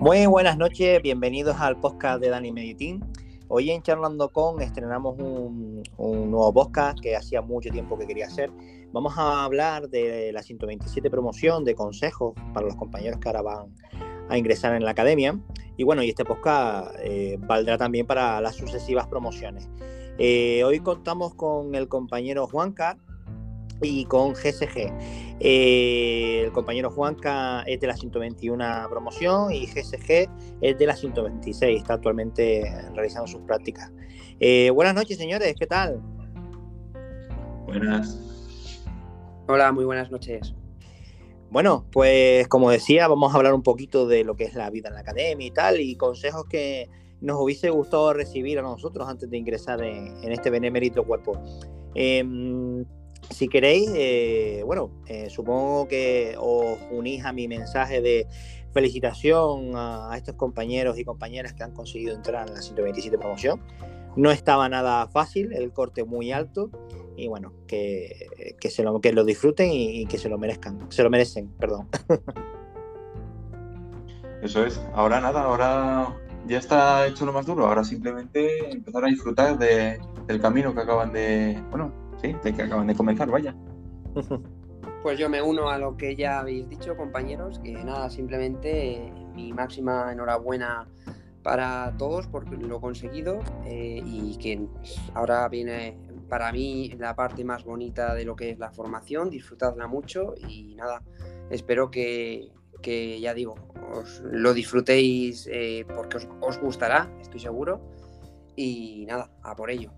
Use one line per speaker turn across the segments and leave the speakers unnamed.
Muy buenas noches, bienvenidos al podcast de Dani Meditín. Hoy en Charlando con estrenamos un, nuevo podcast que hacía mucho tiempo que quería hacer. Vamos a hablar de la 127 promoción, de consejos para los compañeros que ahora van a ingresar en la academia. Y bueno, y este podcast eh, valdrá también para las sucesivas promociones. Eh, hoy contamos con el compañero Juanca, y con GSG. Eh, el compañero Juanca es de la 121 promoción y GSG es de la 126, está actualmente realizando sus prácticas. Eh, buenas noches, señores, ¿qué tal?
Buenas.
Hola, muy buenas noches.
Bueno, pues como decía, vamos a hablar un poquito de lo que es la vida en la academia y tal, y consejos que nos hubiese gustado recibir a nosotros antes de ingresar en, este benemérito cuerpo. Em, si queréis, eh, bueno, eh, supongo que os unís a mi mensaje de felicitación a, estos compañeros y compañeras que han conseguido entrar en la 127 promoción. No estaba nada fácil, el corte muy alto y bueno, que, se lo, que lo disfruten y, que se lo merezcan, se lo merecen, perdón.
Eso es, ahora nada, ahora ya está hecho lo más duro, ahora simplemente empezar a disfrutar del camino que acaban de, bueno, sí, que acaban de comenzar, vaya.
Pues yo me uno a lo que ya habéis dicho, compañeros, que nada, simplemente eh, mi máxima enhorabuena para todos por lo conseguido eh, y que ahora viene para mí la parte más bonita de lo que es la formación, disfrutadla mucho y nada, espero que, ya digo, os lo disfrutéis eh, porque os, os gustará, estoy seguro, y nada, a por ello.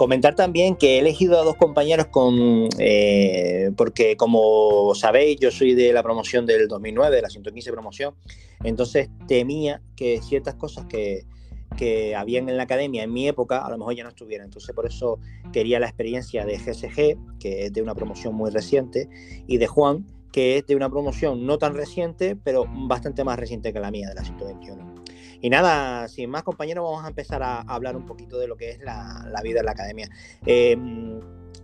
Comentar también que he elegido a dos compañeros con, eh, porque como sabéis, yo soy de la promoción del 2009, de la 115 promoción, entonces temía que ciertas cosas que, que habían en la academia en mi época a lo mejor ya no estuvieran. Entonces por eso quería la experiencia de GSG, que es de una promoción muy reciente, y de Juan, que es de una promoción no tan reciente, pero bastante más reciente que la mía, de la 121. Y nada, sin más compañeros, vamos a empezar a hablar un poquito de lo que es la, vida en la academia. Em,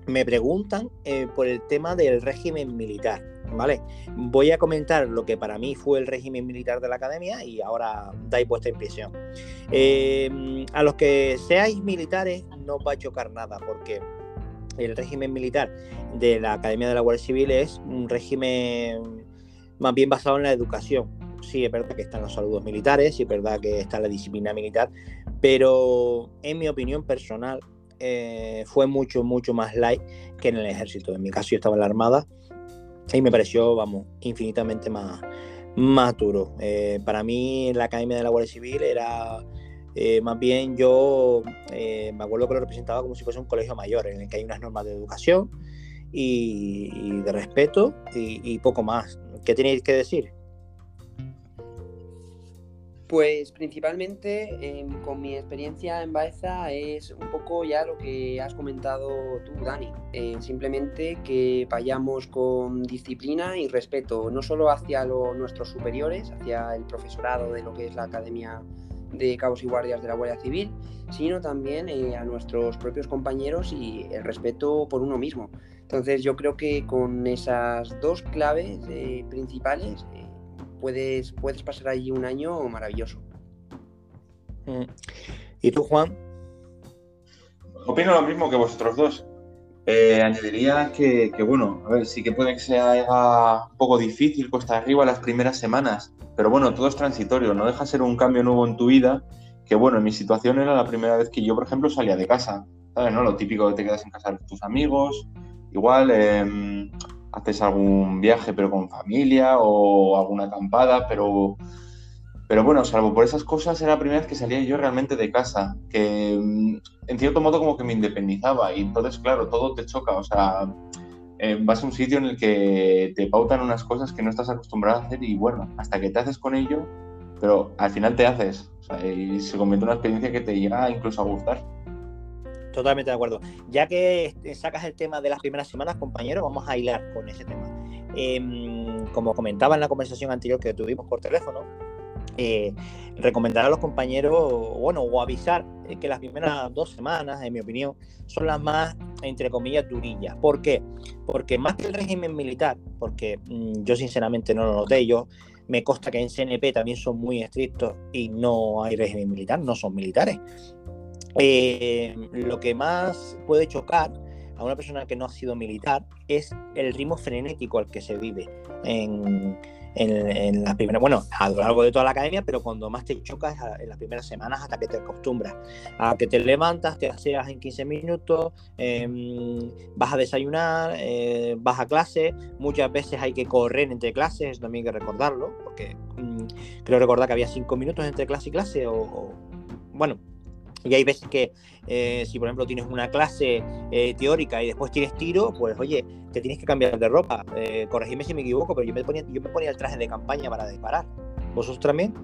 me preguntan eh, por el tema del régimen militar, ¿vale? Voy a comentar lo que para mí fue el régimen militar de la academia y ahora dais vuestra impresión. Em, a los que seáis militares no os va a chocar nada porque el régimen militar de la Academia de la Guardia Civil es un régimen más bien basado en la educación sí es verdad que están los saludos militares, sí es verdad que está la disciplina militar, pero en mi opinión personal eh, fue mucho, mucho más light que en el ejército. En mi caso yo estaba en la Armada y me pareció, vamos, infinitamente más, más duro. Eh, para mí la Academia de la Guardia Civil era... Eh, más bien yo me acuerdo que lo representaba como si fuese un colegio mayor en el que hay unas normas de educación y, de respeto y, y, poco más. ¿Qué tenéis que decir?
Pues principalmente em, con mi experiencia en Baeza es un poco ya lo que has comentado tú, Dani. Eh, simplemente que vayamos con disciplina y respeto, no solo hacia nuestros superiores, hacia el profesorado de lo que es la Academia de Cabos y Guardias de la Guardia Civil, sino también eh, a nuestros propios compañeros y el respeto por uno mismo. Entonces yo creo que con esas dos claves eh, principales puedes, puedes pasar allí un año maravilloso.
Mm. ¿Y tú, Juan?
Opino lo mismo que vosotros dos. Eh, añadiría que, bueno, a ver, sí que puede que sea un poco difícil, cuesta arriba las primeras semanas, pero bueno, todo es transitorio, no deja ser un cambio nuevo en tu vida, que bueno, en mi situación era la primera vez que yo, por ejemplo, salía de casa, ¿sabes? ¿no? Lo típico que te quedas en casa de tus amigos, igual, eh, haces algún viaje pero con familia o alguna acampada, pero, pero bueno, salvo por esas cosas era la primera vez que salía yo realmente de casa, que mm, en cierto modo como que me independizaba. Y entonces claro, todo te choca, o sea, eh, vas a un sitio en el que te pautan unas cosas que no estás acostumbrado a hacer y bueno, hasta que te haces con ello, pero al final te haces, o sea, y se convierte en una experiencia que te llega incluso a gustar.
Totalmente de acuerdo. Ya que este, sacas el tema de las primeras semanas, compañero, vamos a hilar con ese tema. Em, como comentaba en la conversación anterior que tuvimos por teléfono, eh, recomendar a los compañeros, bueno, o avisar que las primeras dos semanas, en mi opinión, son las más, entre comillas, durillas. ¿Por qué? Porque más que el régimen militar, porque mm, yo sinceramente no lo noté, yo Me consta que en CNP también son muy estrictos y no hay régimen militar, no son militares. Eh, lo que más puede chocar a una persona que no ha sido militar es el ritmo frenético al que se vive en, en, las primeras, bueno, a lo largo de toda la academia, pero cuando más te chocas en las primeras semanas hasta que te acostumbras. A que te levantas, te aseas en 15 minutos, em, vas a desayunar, eh, vas a clase, muchas veces hay que correr entre clases, también hay que recordarlo, porque mm, creo recordar que había 5 minutos entre clase y clase, o bueno, y hay veces que, eh, si por ejemplo tienes una clase eh, teórica y después tienes tiro, pues oye, te tienes que cambiar de ropa. Eh, corregime si me equivoco, pero yo me, ponía, yo me ponía el traje de campaña para disparar. ¿Vosotros también?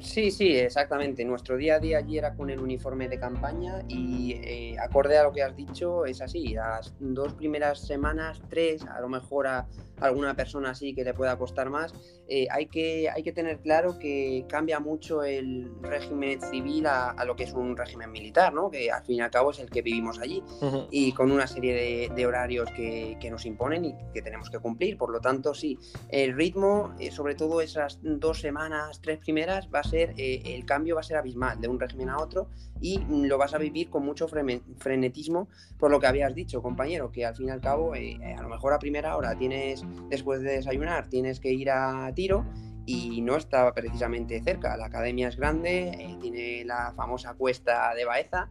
Sí, sí, exactamente. Nuestro día a día allí era con el uniforme de campaña y eh, acorde a lo que has dicho, es así. Las dos primeras semanas, tres, a lo mejor a alguna persona así que le pueda costar más, eh, hay, que, hay que tener claro que cambia mucho el régimen civil a, lo que es un régimen militar, ¿no? que al fin y al cabo es el que vivimos allí y con una serie de, horarios que, nos imponen y que tenemos que cumplir. Por lo tanto, sí, el ritmo, eh, sobre todo esas dos semanas, tres primeras, va ser, eh, el cambio va a ser abismal de un régimen a otro y lo vas a vivir con mucho frenetismo por lo que habías dicho, compañero, que al fin y al cabo, eh, a lo mejor a primera hora tienes, después de desayunar, tienes que ir a tiro y no está precisamente cerca. La academia es grande, eh, tiene la famosa cuesta de Baeza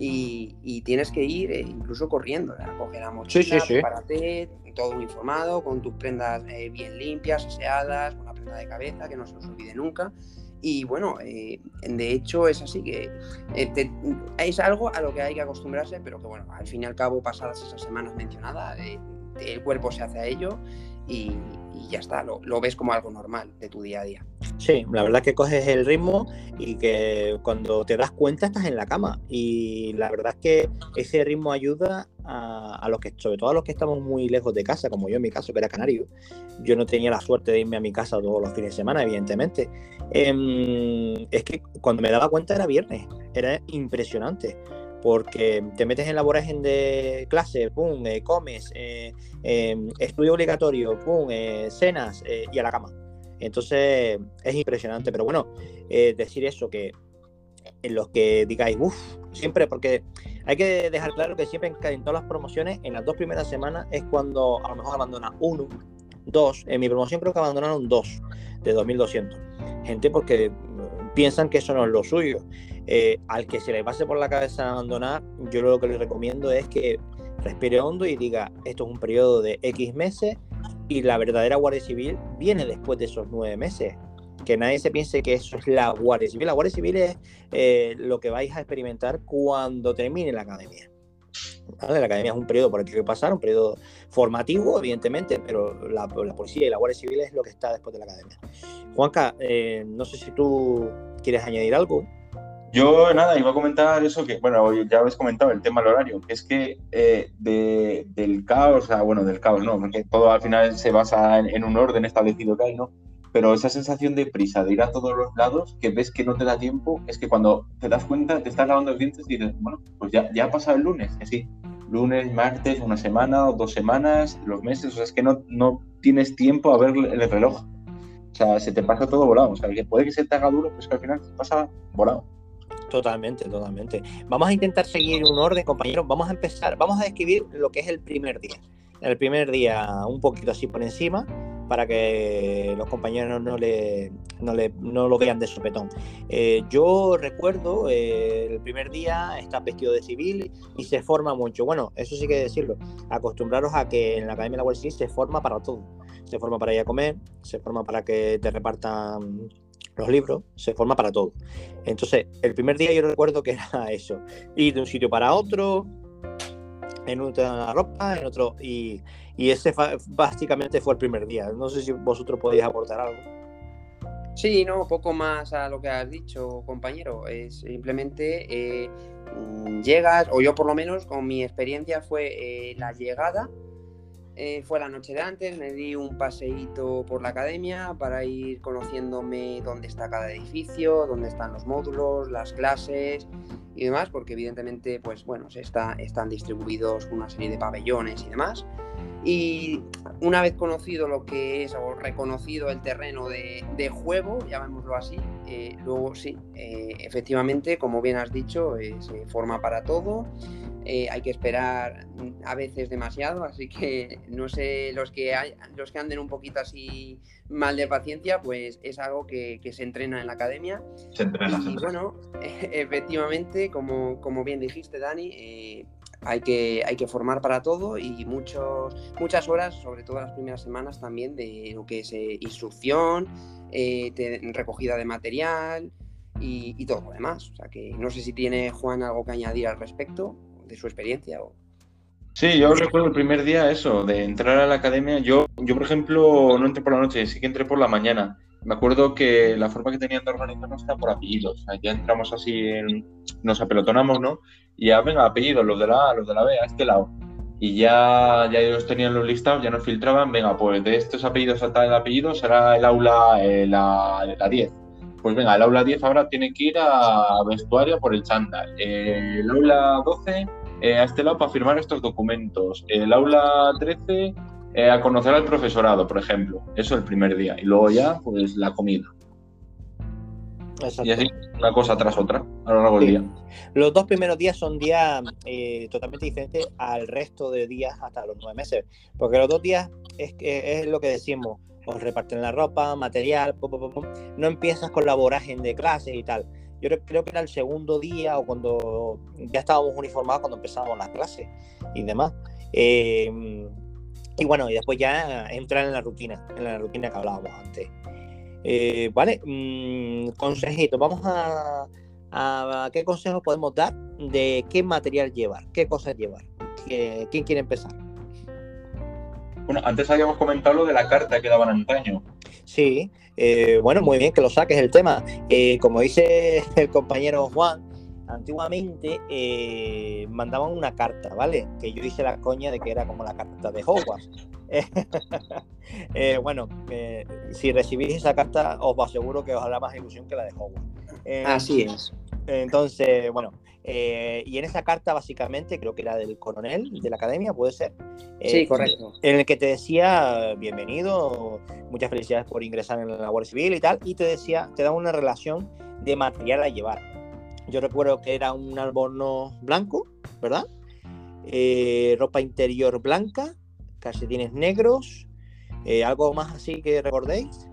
y, tienes que ir incluso corriendo, coger la mochila, sí, todo uniformado, con tus prendas bien limpias, aseadas, con una prenda de cabeza que no se nos olvide nunca. Y bueno, eh, de hecho es así que eh, es algo a lo que hay que acostumbrarse, pero que bueno, al fin y al cabo, pasadas esas semanas mencionadas, eh, el cuerpo se hace a ello y, ya está, lo, ves como algo normal de tu día a día.
Sí, la verdad que coges el ritmo y que cuando te das cuenta estás en la cama. Y la verdad es que ese ritmo ayuda a, los que, sobre todo a los que estamos muy lejos de casa, como yo en mi caso, que era canario. Yo no tenía la suerte de irme a mi casa todos los fines de semana, evidentemente. Em, es que cuando me daba cuenta era viernes, era impresionante porque te metes en la vorágine de clase, pum, eh, comes, eh, em, estudio obligatorio, pum, eh, cenas y a la cama. Entonces es impresionante, pero bueno, decir eso, que en los que digáis, uff, siempre, porque hay que dejar claro que siempre en, todas las promociones, en las dos primeras semanas es cuando a lo mejor abandona uno, dos, en mi promoción creo que abandonaron dos de 2200. Gente porque piensan que eso no es lo suyo. Eh, al que se le pase por la cabeza abandonar, yo lo que le recomiendo es que respire hondo y diga, esto es un periodo de X meses y la verdadera Guardia Civil viene después de esos nueve meses. Que nadie se piense que eso es la Guardia Civil. La Guardia Civil es eh, lo que vais a experimentar cuando termine la academia. La academia es un periodo por el que pasar, un periodo formativo, evidentemente, pero la, policía y la Guardia Civil es lo que está después de la academia. Juanca, eh, no sé si tú quieres añadir algo.
Yo nada, iba a comentar eso que, bueno, ya habéis comentado el tema del horario, que es que eh, del caos, o sea, bueno, del caos no, porque todo al final se basa en, un orden establecido que hay, ¿no? Pero esa sensación de prisa, de ir a todos los lados, que ves que no te da tiempo, es que cuando te das cuenta, te estás lavando los dientes y dices, bueno, pues ya, ya ha pasado el lunes, que sí, lunes, martes, una semana o dos semanas, los meses, o sea, es que no, no tienes tiempo a ver el reloj. O sea, se te pasa todo volado. O sea, que puede que se te haga duro, pues que al final se pasa volado.
Totalmente, totalmente. Vamos a intentar seguir un orden, compañeros. Vamos a empezar, vamos a describir lo que es el primer día. El primer día un poquito así por encima para que los compañeros no, le, no, le, no lo vean de sopetón. Eh, yo recuerdo eh, el primer día estás vestido de civil y se forma mucho. Bueno, eso sí que decirlo. Acostumbraros a que en la Academia de la Guardia Civil se forma para todo. Se forma para ir a comer, se forma para que te repartan los libros, se forma para todo. Entonces, el primer día yo recuerdo que era eso, ir de un sitio para otro, en otra ropa, en otro, y, ese básicamente fue el primer día. No sé si vosotros podéis aportar algo.
Sí, no, poco más a lo que has dicho, compañero. Es simplemente eh, llegas, o yo por lo menos, con mi experiencia fue eh, la llegada, eh, fue la noche de antes, me di un paseíto por la academia para ir conociéndome dónde está cada edificio, dónde están los módulos, las clases y demás, porque evidentemente, pues bueno, se está, están distribuidos una serie de pabellones y demás. Y una vez conocido lo que es o reconocido el terreno de, juego, llamémoslo así, eh, luego sí, eh, efectivamente, como bien has dicho, se forma para todo. hay que esperar a veces demasiado, así que no sé, los que, hay, los que anden un poquito así mal de paciencia, pues es algo que, se entrena en la academia.
Se entrena.
Y bueno, efectivamente, como, como bien dijiste, Dani, eh, hay, que, hay que formar para todo y muchos, muchas horas, sobre todo las primeras semanas también, de lo que es eh, instrucción, eh, recogida de material y, y, todo lo demás. O sea que no sé si tiene Juan algo que añadir al respecto de su experiencia o...
Sí, yo recuerdo el primer día eso, de entrar a la academia. Yo, yo, por ejemplo, no entré por la noche, sí que entré por la mañana. Me acuerdo que la forma que tenían de organizarnos era por apellidos. Ya entramos así, nos apelotonamos, ¿no? Y ya, venga, apellidos, los de la A, los de la B, a este lado. Y ya, ya ellos tenían los listados, ya nos filtraban, venga, pues de estos apellidos a tal apellido será el aula eh, la, la 10. Pues venga, el aula 10 ahora tiene que ir a vestuario por el chándal. El aula 12 eh, a este lado para firmar estos documentos. El aula 13 eh, a conocer al profesorado, por ejemplo. Eso el primer día. Y luego ya, pues la comida. Y así, una cosa tras otra, a lo largo del día.
Los dos primeros días son días eh, totalmente diferentes al resto de días hasta los nueve meses. Porque los dos días es, es lo que decimos, os reparten la ropa, material, no empiezas con la vorágine de clases y tal yo creo que era el segundo día o cuando ya estábamos uniformados cuando empezábamos las clases y demás. Eh, y bueno, y después ya entrar en la rutina, en la rutina que hablábamos antes. Eh, vale, mm, consejito, vamos a, a, qué consejos podemos dar de qué material llevar, qué cosas llevar. ¿Quién quiere empezar?
Bueno, antes habíamos comentado lo de la carta que daban antaño.
Sí, eh, bueno, muy bien que lo saques el tema. Eh, como dice el compañero Juan, antiguamente eh, mandaban una carta, ¿vale? Que yo hice la coña de que era como la carta de Hogwarts. bueno, si recibís esa carta, os aseguro que os hará más ilusión que la de Hogwarts.
Así es.
Entonces, bueno, eh, y en esa carta, básicamente, creo que era del coronel de la academia, puede ser.
sí, eh, correcto.
En el que te decía, bienvenido, muchas felicidades por ingresar en la Guardia Civil y tal, y te decía, te da una relación de material a llevar. Yo recuerdo que era un albornoz blanco, ¿verdad? Eh, ropa interior blanca, calcetines negros, algo más así que recordéis.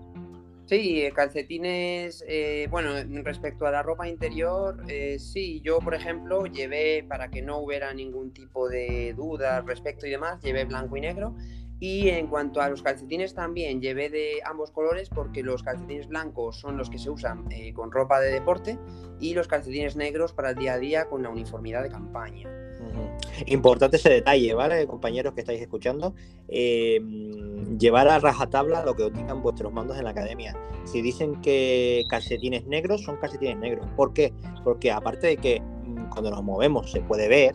Sí, eh, calcetines, eh, bueno, respecto a la ropa interior, eh, sí, yo por ejemplo llevé, para que no hubiera ningún tipo de duda respecto y demás, llevé blanco y negro. Y en cuanto a los calcetines también, llevé de ambos colores porque los calcetines blancos son los que se usan con ropa de deporte y los calcetines negros para el día a día con la uniformidad de campaña.
Importante ese detalle, ¿vale, compañeros que estáis escuchando? Eh, llevar a rajatabla lo que os vuestros mandos en la academia. Si dicen que calcetines negros, son calcetines negros. ¿Por qué? Porque aparte de que mm, cuando nos movemos se puede ver,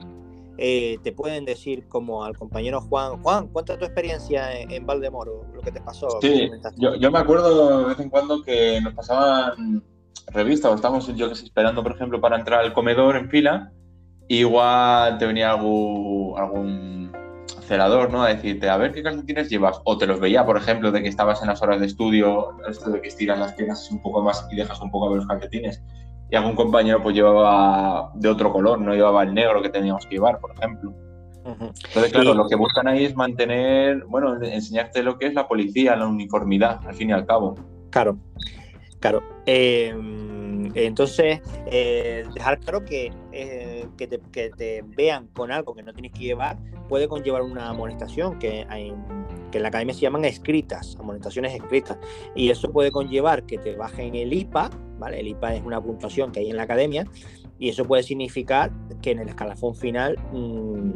eh, te pueden decir como al compañero Juan, Juan, cuenta tu experiencia en, Valdemoro, lo que te pasó.
Sí, yo, me acuerdo de vez en cuando que nos pasaban revistas o estábamos yo que sé, esperando, por ejemplo, para entrar al comedor en fila igual te venía algún, algún celador, ¿no? A decirte, a ver qué calcetines llevas. O te los veía, por ejemplo, de que estabas en las horas de estudio, esto de que estiras las piernas un poco más y dejas un poco a ver los calcetines. Y algún compañero pues llevaba de otro color, no llevaba el negro que teníamos que llevar, por ejemplo. Entonces, claro, lo que buscan ahí es mantener, bueno, enseñarte lo que es la policía, la uniformidad, al fin y al cabo.
Claro, claro. Eh entonces, eh, dejar claro que, eh, que, te, vean con algo que no tienes que llevar puede conllevar una amonestación, que, que en la academia se llaman escritas, amonestaciones escritas. Y eso puede conllevar que te bajen el IPA, ¿vale? El IPA es una puntuación que hay en la academia, y eso puede significar que en el escalafón final, mm,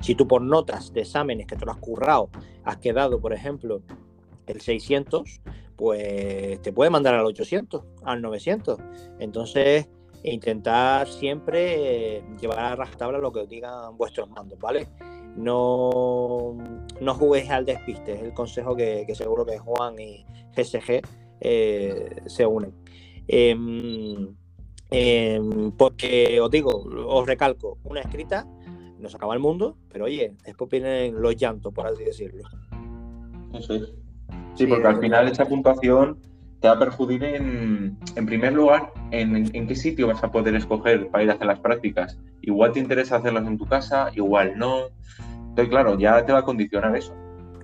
si tú por notas de exámenes que te lo has currado, has quedado, por ejemplo, el 600, pues te puede mandar al 800, al 900. Entonces, intentar siempre eh, llevar a rajatabla lo que os digan vuestros mandos, ¿vale? No, no juguéis al despiste, es el consejo que, seguro que Juan y GSG eh, se unen. Em, em, porque os digo, os recalco, una escrita no se acaba el mundo, pero oye, después vienen los llantos, por así decirlo.
Eso es. Sí, porque al final esa puntuación te va a perjudicar en, en primer lugar, en, en, qué sitio vas a poder escoger para ir a hacer las prácticas. Igual te interesa hacerlas en tu casa, igual no. Entonces, claro, ya te va a condicionar eso.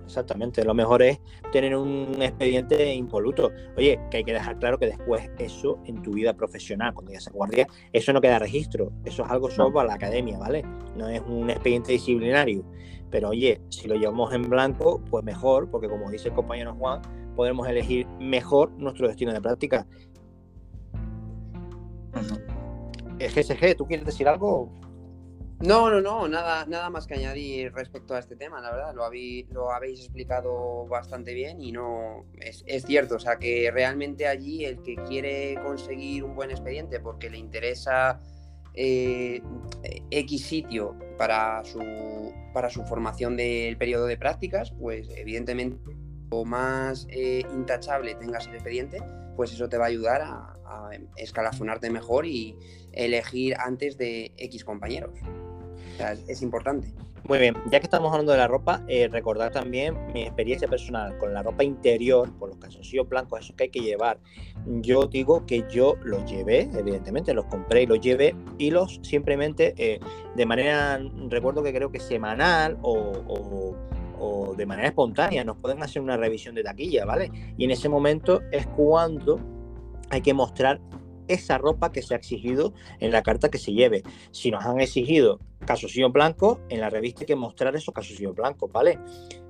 Exactamente, lo mejor es tener un expediente impoluto. Oye, que hay que dejar claro que después eso en tu vida profesional, cuando ya seas guardia, eso no queda registro, eso es algo solo para la academia, ¿vale? No es un expediente disciplinario. Pero oye, si lo llevamos en blanco, pues mejor, porque como dice el compañero Juan, podemos elegir mejor nuestro destino de práctica. GSG, ¿tú quieres decir algo?
No, no, no, nada, nada más que añadir respecto a este tema, la verdad, lo habéis, lo habéis explicado bastante bien y no, es, es, cierto, o sea que realmente allí el que quiere conseguir un buen expediente porque le interesa eh, X sitio para su, para su formación del periodo de prácticas, pues evidentemente o más eh, intachable tengas el expediente, pues eso te va a ayudar a, a escalafonarte mejor y elegir antes de X compañeros. Es, importante.
Muy bien, ya que estamos hablando de la ropa, eh, recordar también mi experiencia personal con la ropa interior, por los calzoncillos blancos, esos que hay que llevar. Yo digo que yo los llevé, evidentemente, los compré y los llevé y los simplemente eh, de manera, recuerdo que creo que semanal o, o, o, de manera espontánea, nos pueden hacer una revisión de taquilla, ¿vale? Y en ese momento es cuando hay que mostrar esa ropa que se ha exigido en la carta que se lleve. Si nos han exigido calzoncillos blancos, en la revista hay que mostrar esos calzoncillos blancos, ¿vale?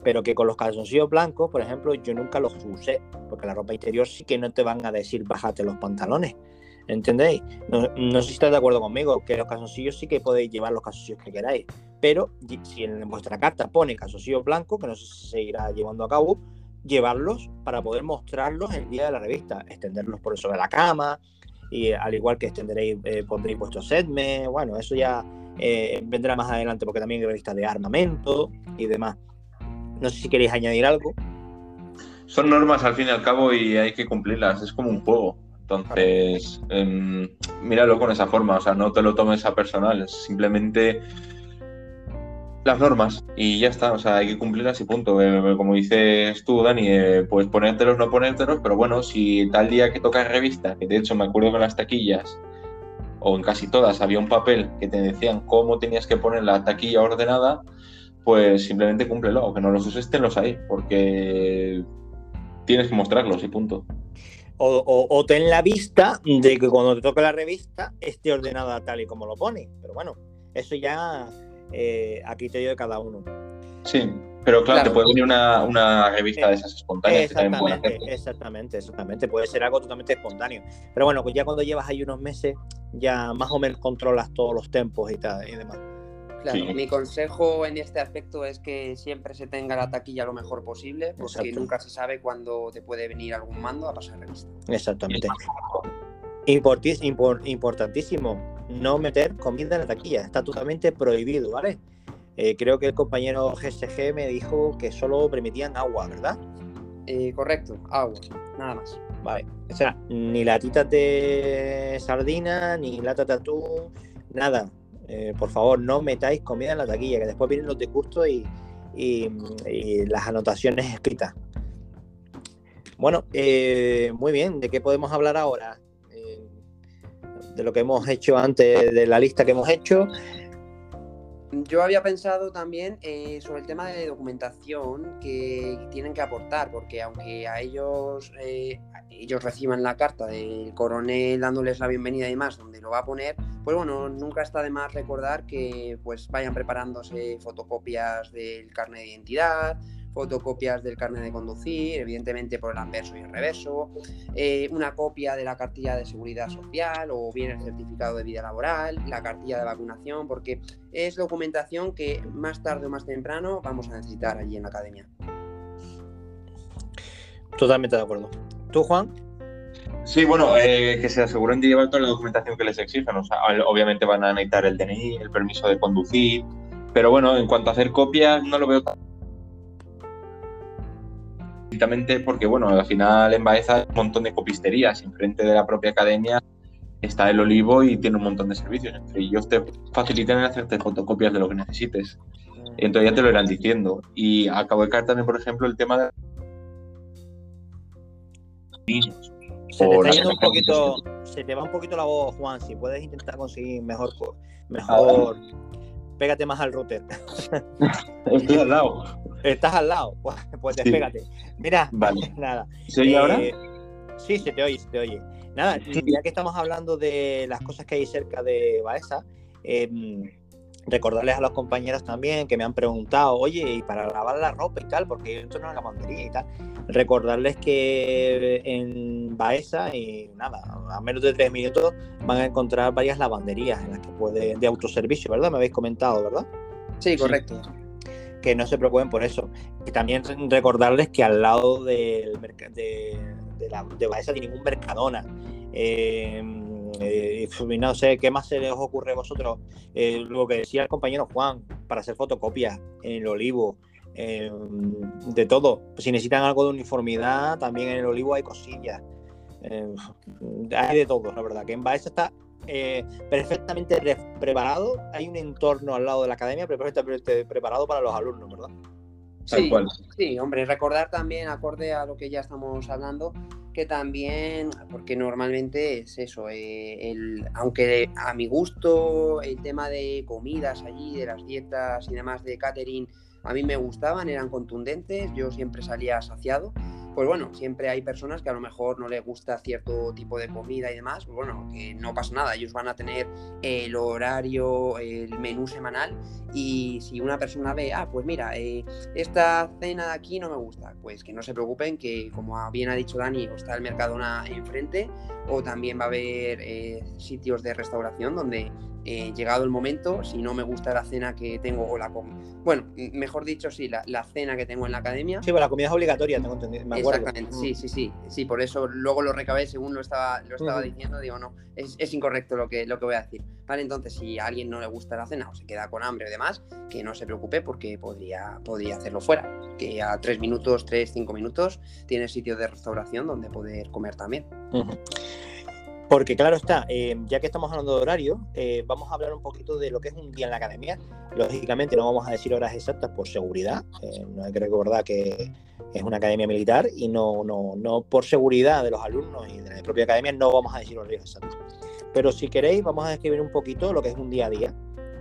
Pero que con los calzoncillos blancos, por ejemplo, yo nunca los usé, porque la ropa interior sí que no te van a decir bájate los pantalones. ¿Entendéis? No, sé si estáis de acuerdo conmigo, que los calzoncillos sí que podéis llevar los calzoncillos que queráis, pero si en vuestra carta pone calzoncillos blancos, que no sé si se irá llevando a cabo, llevarlos para poder mostrarlos el día de la revista, extenderlos por de la cama, y al igual que extenderéis, eh, pondréis vuestros setmes, bueno, eso ya eh, vendrá más adelante porque también hay revistas de armamento y demás. No sé si queréis añadir algo.
Son normas al fin y al cabo y hay que cumplirlas, es como un juego. Entonces, eh, míralo con esa forma, o sea, no te lo tomes a personal, simplemente las normas y ya está, o sea, hay que cumplirlas y punto. Eh, como dices tú, Dani, eh, pues ponértelos, no ponértelos, pero bueno, si tal día que toca revista, que de hecho me acuerdo con las taquillas, o en casi todas había un papel que te decían cómo tenías que poner la taquilla ordenada, pues simplemente cúmplelo, aunque no los uses, tenlos ahí, porque tienes que mostrarlos y punto.
O, o, o, ten la vista de que cuando te toque la revista esté ordenada tal y como lo pone. Pero bueno, eso ya eh, a criterio de cada uno.
Sí, pero claro, claro. te puede venir una, una revista
eh,
de esas espontáneas.
Exactamente, exactamente, exactamente. Puede ser algo totalmente espontáneo. Pero bueno, pues ya cuando llevas ahí unos meses, ya más o menos controlas todos los tempos y, tal, y demás.
Claro, sí. mi consejo en este aspecto es que siempre se tenga la taquilla lo mejor posible, porque Exacto. nunca se sabe cuándo te puede venir algún mando a pasar revista.
Exactamente. Importantísimo, no meter comida en la taquilla, está totalmente prohibido, ¿vale? Eh, creo que el compañero GSG me dijo que solo permitían agua, ¿verdad?
Eh, correcto, agua, nada más.
Vale, o sea, ni latitas de sardina, ni latas de atún, nada. Eh, por favor, no metáis comida en la taquilla, que después vienen los disgustos y, y, y las anotaciones escritas. Bueno, eh, muy bien, ¿de qué podemos hablar ahora? De lo que hemos hecho antes, de la lista que hemos hecho.
Yo había pensado también eh, sobre el tema de documentación que tienen que aportar, porque aunque a ellos eh, ellos reciban la carta del coronel dándoles la bienvenida y demás, donde lo va a poner, pues bueno, nunca está de más recordar que pues vayan preparándose fotocopias del carnet de identidad, fotocopias del carnet de conducir, evidentemente por el anverso y el reverso, eh, una copia de la cartilla de seguridad social o bien el certificado de vida laboral, la cartilla de vacunación, porque es documentación que más tarde o más temprano vamos a necesitar allí en la academia.
Totalmente de acuerdo. ¿Tú, Juan?
Sí, bueno, eh, que se aseguren de llevar toda la documentación que les exijan. O sea, obviamente van a necesitar el DNI, el permiso de conducir, pero bueno, en cuanto a hacer copias, no lo veo tan porque, bueno, al final en Baeza hay un montón de copisterías enfrente de la propia academia. está el olivo y tiene un montón de servicios. Entre ellos te facilitan hacerte fotocopias de lo que necesites. Entonces ya te lo irán diciendo. Y acabo de caer también, por ejemplo, el tema de
se te, está un poquito, se te va un poquito la voz, Juan. Si puedes intentar conseguir mejor, mejor, pégate más al router.
Estoy al lado.
Estás al lado, pues, pues despégate. Mira, nada.
¿Se oye ahora? Eh,
sí, se te oye, se te oye. Nada, ya que estamos hablando de las cosas que hay cerca de Baeza, eh, recordarles a los compañeros también que me han preguntado, oye, y para lavar la ropa y tal, porque yo entro en la lavandería y tal, recordarles que en Baeza, y nada, a menos de tres minutos van a encontrar varias lavanderías en las que puede, de autoservicio, ¿verdad? Me habéis comentado, ¿verdad?
Sí, correcto.
Que no se preocupen por eso. Y también recordarles que al lado de, de, la, de Baeza tienen un Mercadona. Eh, eh, no sé, ¿qué más se les ocurre a vosotros? Eh, lo que decía el compañero Juan, para hacer fotocopias en el olivo, de todo. Si necesitan algo de uniformidad, también en el olivo hay cosillas. hay de todo, la verdad. Que en Baeza está perfectamente preparado. Hay un entorno al lado de la academia perfectamente preparado para los alumnos, ¿verdad?
Sí, sí, hombre, recordar también, acorde a lo que ya estamos hablando, que también, porque normalmente es eso, eh, el, aunque a mi gusto el tema de comidas allí, de las dietas y demás de catering, a mí me gustaban, eran contundentes, yo siempre salía saciado. Pues bueno, siempre hay personas que a lo mejor no les gusta cierto tipo de comida y demás, pues bueno, que no pasa nada, ellos van a tener el horario, el menú semanal y si una persona ve, ah, pues mira, eh, esta cena de aquí no me gusta, pues que no se preocupen, que como bien ha dicho Dani, está el Mercadona enfrente o también va a haber eh, sitios de restauración donde eh, llegado el momento, si no me gusta la cena que tengo o la bueno, mejor dicho, sí, la, cena que tengo en la academia.
Sí, pero la comida es obligatoria, tengo entendido.
Exactamente, sí, mm. sí, sí. Sí, por eso luego lo recabé según lo estaba, lo estaba diciendo, digo, no, es, incorrecto lo que, lo que voy a decir. Vale, entonces, si a alguien no le gusta la cena o se queda con hambre o demás, que no se preocupe porque podría, podría hacerlo fuera. Que a tres minutos, tres, cinco minutos, tiene sitio de restauración donde poder comer también.
Porque claro está, eh, ya que estamos hablando de horario, eh, vamos a hablar un poquito de lo que es un día en la academia. Lógicamente no vamos a decir horas exactas por seguridad. Eh, no hay que recordar que es una academia militar y no, no, no por seguridad de los alumnos y de la propia academia no vamos a decir horarios exactos. Pero si queréis, vamos a describir un poquito lo que es un día a día,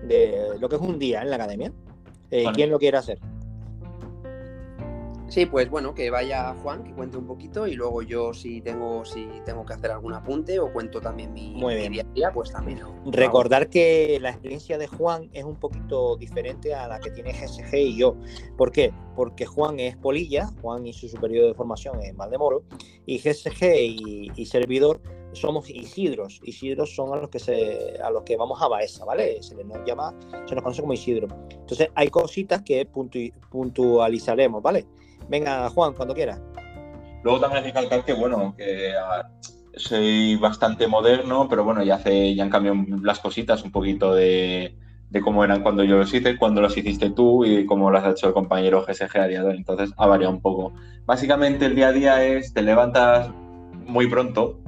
de lo que es un día en la academia. ¿Quién lo quiere hacer?
Sí, pues bueno, que vaya Juan, que cuente un poquito y luego yo si tengo, si tengo que hacer algún apunte o cuento también mi, día a día, pues también.
Recordar que la experiencia de Juan es un poquito diferente a la que tiene GSG y yo. ¿Por qué? Porque Juan es polilla, Juan y su superior de formación en Valdemoro, y GSG y, servidor somos Isidros. Isidros son a los que se, a los que vamos a Baeza, ¿vale? Se nos llama, se nos conoce como Isidro. Entonces hay cositas que puntualizaremos, ¿vale? Venga, Juan, cuando quieras.
Luego también hay que recalcar que, bueno, que ah, soy bastante moderno, pero bueno, ya, hace, ya han cambiado las cositas un poquito de, cómo eran cuando yo los hice, cuando los hiciste tú y cómo las ha hecho el compañero GSG a día de hoy. Entonces ha variado un poco. Básicamente el día a día es, te levantas muy pronto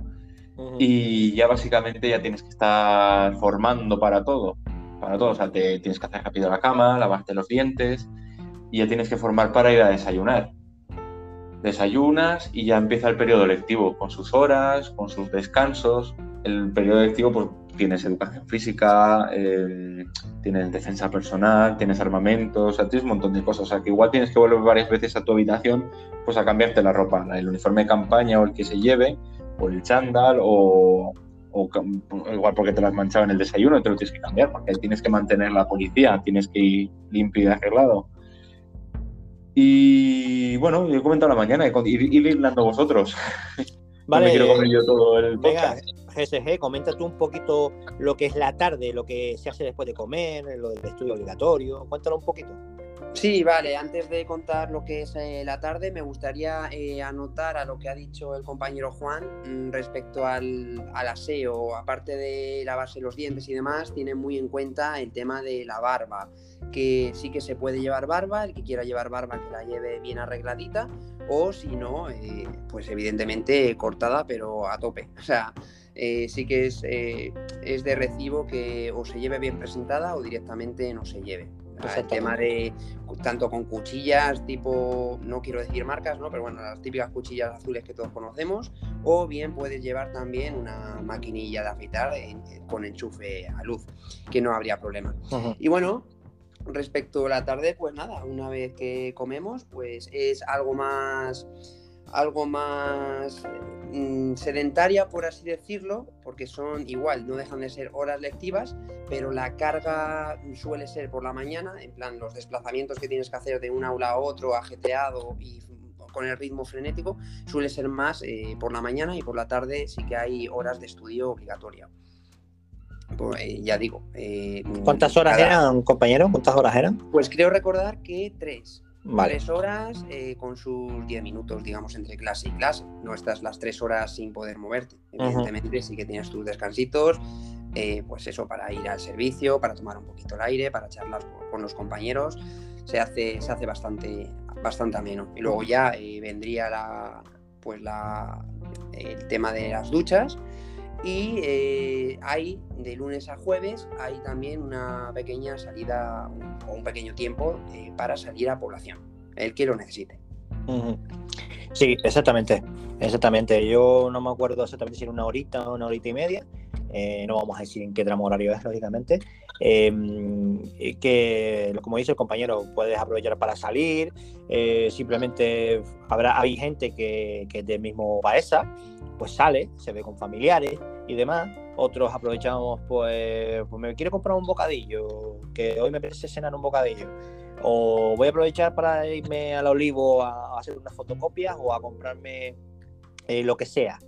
y ya básicamente ya tienes que estar formando para todo. Para todo, o sea, te tienes que hacer rápido la cama, lavarte los dientes, y ya tienes que formar para ir a desayunar. Desayunas y ya empieza el periodo lectivo, con sus horas, con sus descansos. El periodo lectivo, pues tienes educación física, eh, tienes defensa personal, tienes armamentos, o sea, tienes un montón de cosas. O sea, que igual tienes que volver varias veces a tu habitación pues a cambiarte la ropa, el uniforme de campaña o el que se lleve, o el chándal, o, o igual porque te lo has manchado en el desayuno te lo tienes que cambiar, porque tienes que mantener la policía, tienes que ir limpio y arreglado. Y bueno, yo he comentado la mañana, ir, ir vosotros.
Vale. quiero comer yo todo el Venga, GSG, comenta tú un poquito lo que es la tarde, lo que se hace después de comer, lo del estudio obligatorio. Cuéntalo un poquito.
Sí, vale. Antes de contar lo que es eh, la tarde, me gustaría eh, anotar a lo que ha dicho el compañero Juan mm, respecto al, aseo. Aparte de lavarse los dientes y demás, tiene muy en cuenta el tema de la barba que sí que se puede llevar barba, el que quiera llevar barba que la lleve bien arregladita, o si no, eh, pues evidentemente cortada, pero a tope. O sea, sí que es, es de recibo que o se lleve bien presentada o directamente no se lleve. El tema de tanto con cuchillas tipo, no quiero decir marcas, ¿no? Pero bueno, las típicas cuchillas azules que todos conocemos, o bien puedes llevar también una maquinilla de afeitar con enchufe a luz, que no habría problema. Y bueno, respecto a la tarde, pues nada, una vez que comemos, pues es algo más algo más mm, sedentaria, por así decirlo, porque son igual, no dejan de ser horas lectivas, pero la carga suele ser por la mañana, en plan los desplazamientos que tienes que hacer de un aula a otro, ajetreado y con el ritmo frenético, suele ser más eh, por la mañana y por la tarde sí que hay horas de estudio obligatoria. Pues, eh, ya digo.
Eh, ¿Cuántas horas eran, compañero? ¿Cuántas horas eran?
Pues creo recordar que tres. Tres horas eh, con sus diez minutos, digamos, entre clase y clase. No estás las tres horas sin poder moverte. Evidentemente, sí que tienes tus descansitos, eh, pues eso, para ir al servicio, para tomar un poquito el aire, para charlar con, los compañeros. Se hace, se hace bastante, bastante ameno. Y luego ya eh, vendría la, pues la, el tema de las duchas. Y hay de lunes a jueves, hay también una pequeña salida o un pequeño tiempo eh, para salir a población, el que lo necesite.
Sí, exactamente, exactamente. Yo no me acuerdo exactamente si era una horita o una horita y media. Eh, no vamos a decir en qué tramo horario es, lógicamente. Em, que, como dice el compañero, puedes aprovechar para salir. Eh, simplemente habrá, hay gente que, que es del mismo Baeza, pues sale, se ve con familiares y demás. Otros aprovechamos, pues, pues me quiero comprar un bocadillo, que hoy me parece cenar un bocadillo. O voy a aprovechar para irme al olivo a, hacer unas fotocopias o a comprarme eh, lo que sea.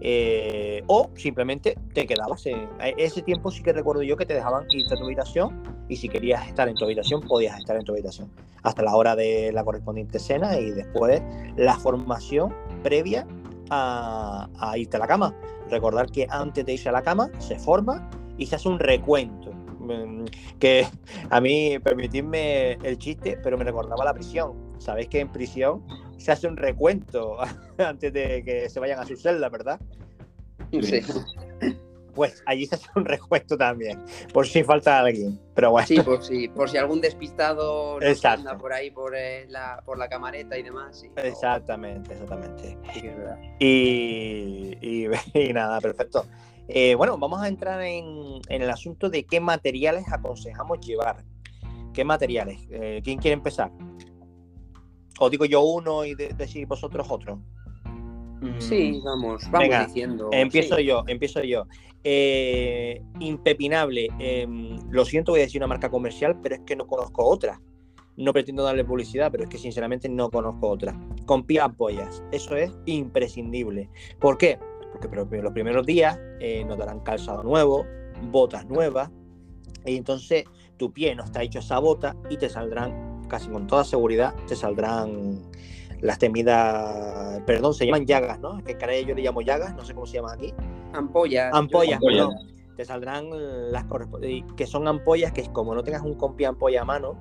Eh, o simplemente te quedabas en ese tiempo sí que recuerdo yo que te dejaban irte a tu habitación y si querías estar en tu habitación podías estar en tu habitación hasta la hora de la correspondiente cena y después la formación previa a, irte a la cama. Recordar que antes de irse a la cama se forma y se hace un recuento. Mm, que a mí, permitidme el chiste, pero me recordaba la prisión. Sabéis que en prisión se hace un recuento antes de que se vayan a su celda, ¿verdad?
Sí
pues allí se hace un recuento también, por si falta alguien. Pero bueno.
Sí, por si, por si algún despistado no anda por ahí por, eh, la, por la camareta y demás.
Exactamente, exactamente. y, y, nada, perfecto. Eh, bueno, vamos a entrar en, el asunto de qué materiales aconsejamos llevar. ¿Qué materiales? Eh, ¿Quién quiere empezar? ¿O digo yo uno y decís vosotros otro?
Sí, vamos, vamos diciendo.
Empiezo yo, empiezo yo. Eh, impepinable. Em, lo siento, voy a decir una marca comercial, pero es que no conozco otra. No pretendo darle publicidad, pero es que sinceramente no conozco otra. Con pie apoyas. Eso es imprescindible. ¿Por qué? Porque los primeros días eh, nos darán calzado nuevo, botas nuevas, y entonces tu pie no está hecho esa bota y te saldrán, casi con toda seguridad, te saldrán las temidas, perdón, se llaman llagas, ¿no? Que en Canadá yo le llamo llagas, no sé cómo se llaman aquí.
Ampollas.
Ampollas, perdón. Te saldrán las que son ampollas que como no tengas un compi ampolla a mano,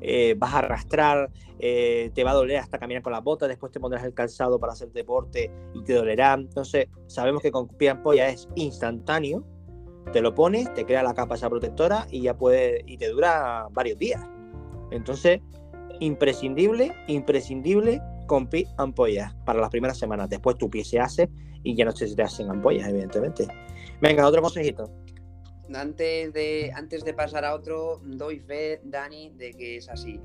eh, vas a arrastrar, eh, te va a doler hasta caminar con las botas, después te pondrás el calzado para hacer deporte y te dolerá. Entonces, sabemos que con pie ampolla es instantáneo, te lo pones, te crea la capa esa protectora y ya puede, y te dura varios días. Entonces, imprescindible, imprescindible con pi ampollas para las primeras semanas. Después tu pie se hace y ya no se te hacen ampollas, evidentemente. Venga, otro consejito.
Antes de, antes de pasar a otro, doy fe, Dani, de que es así.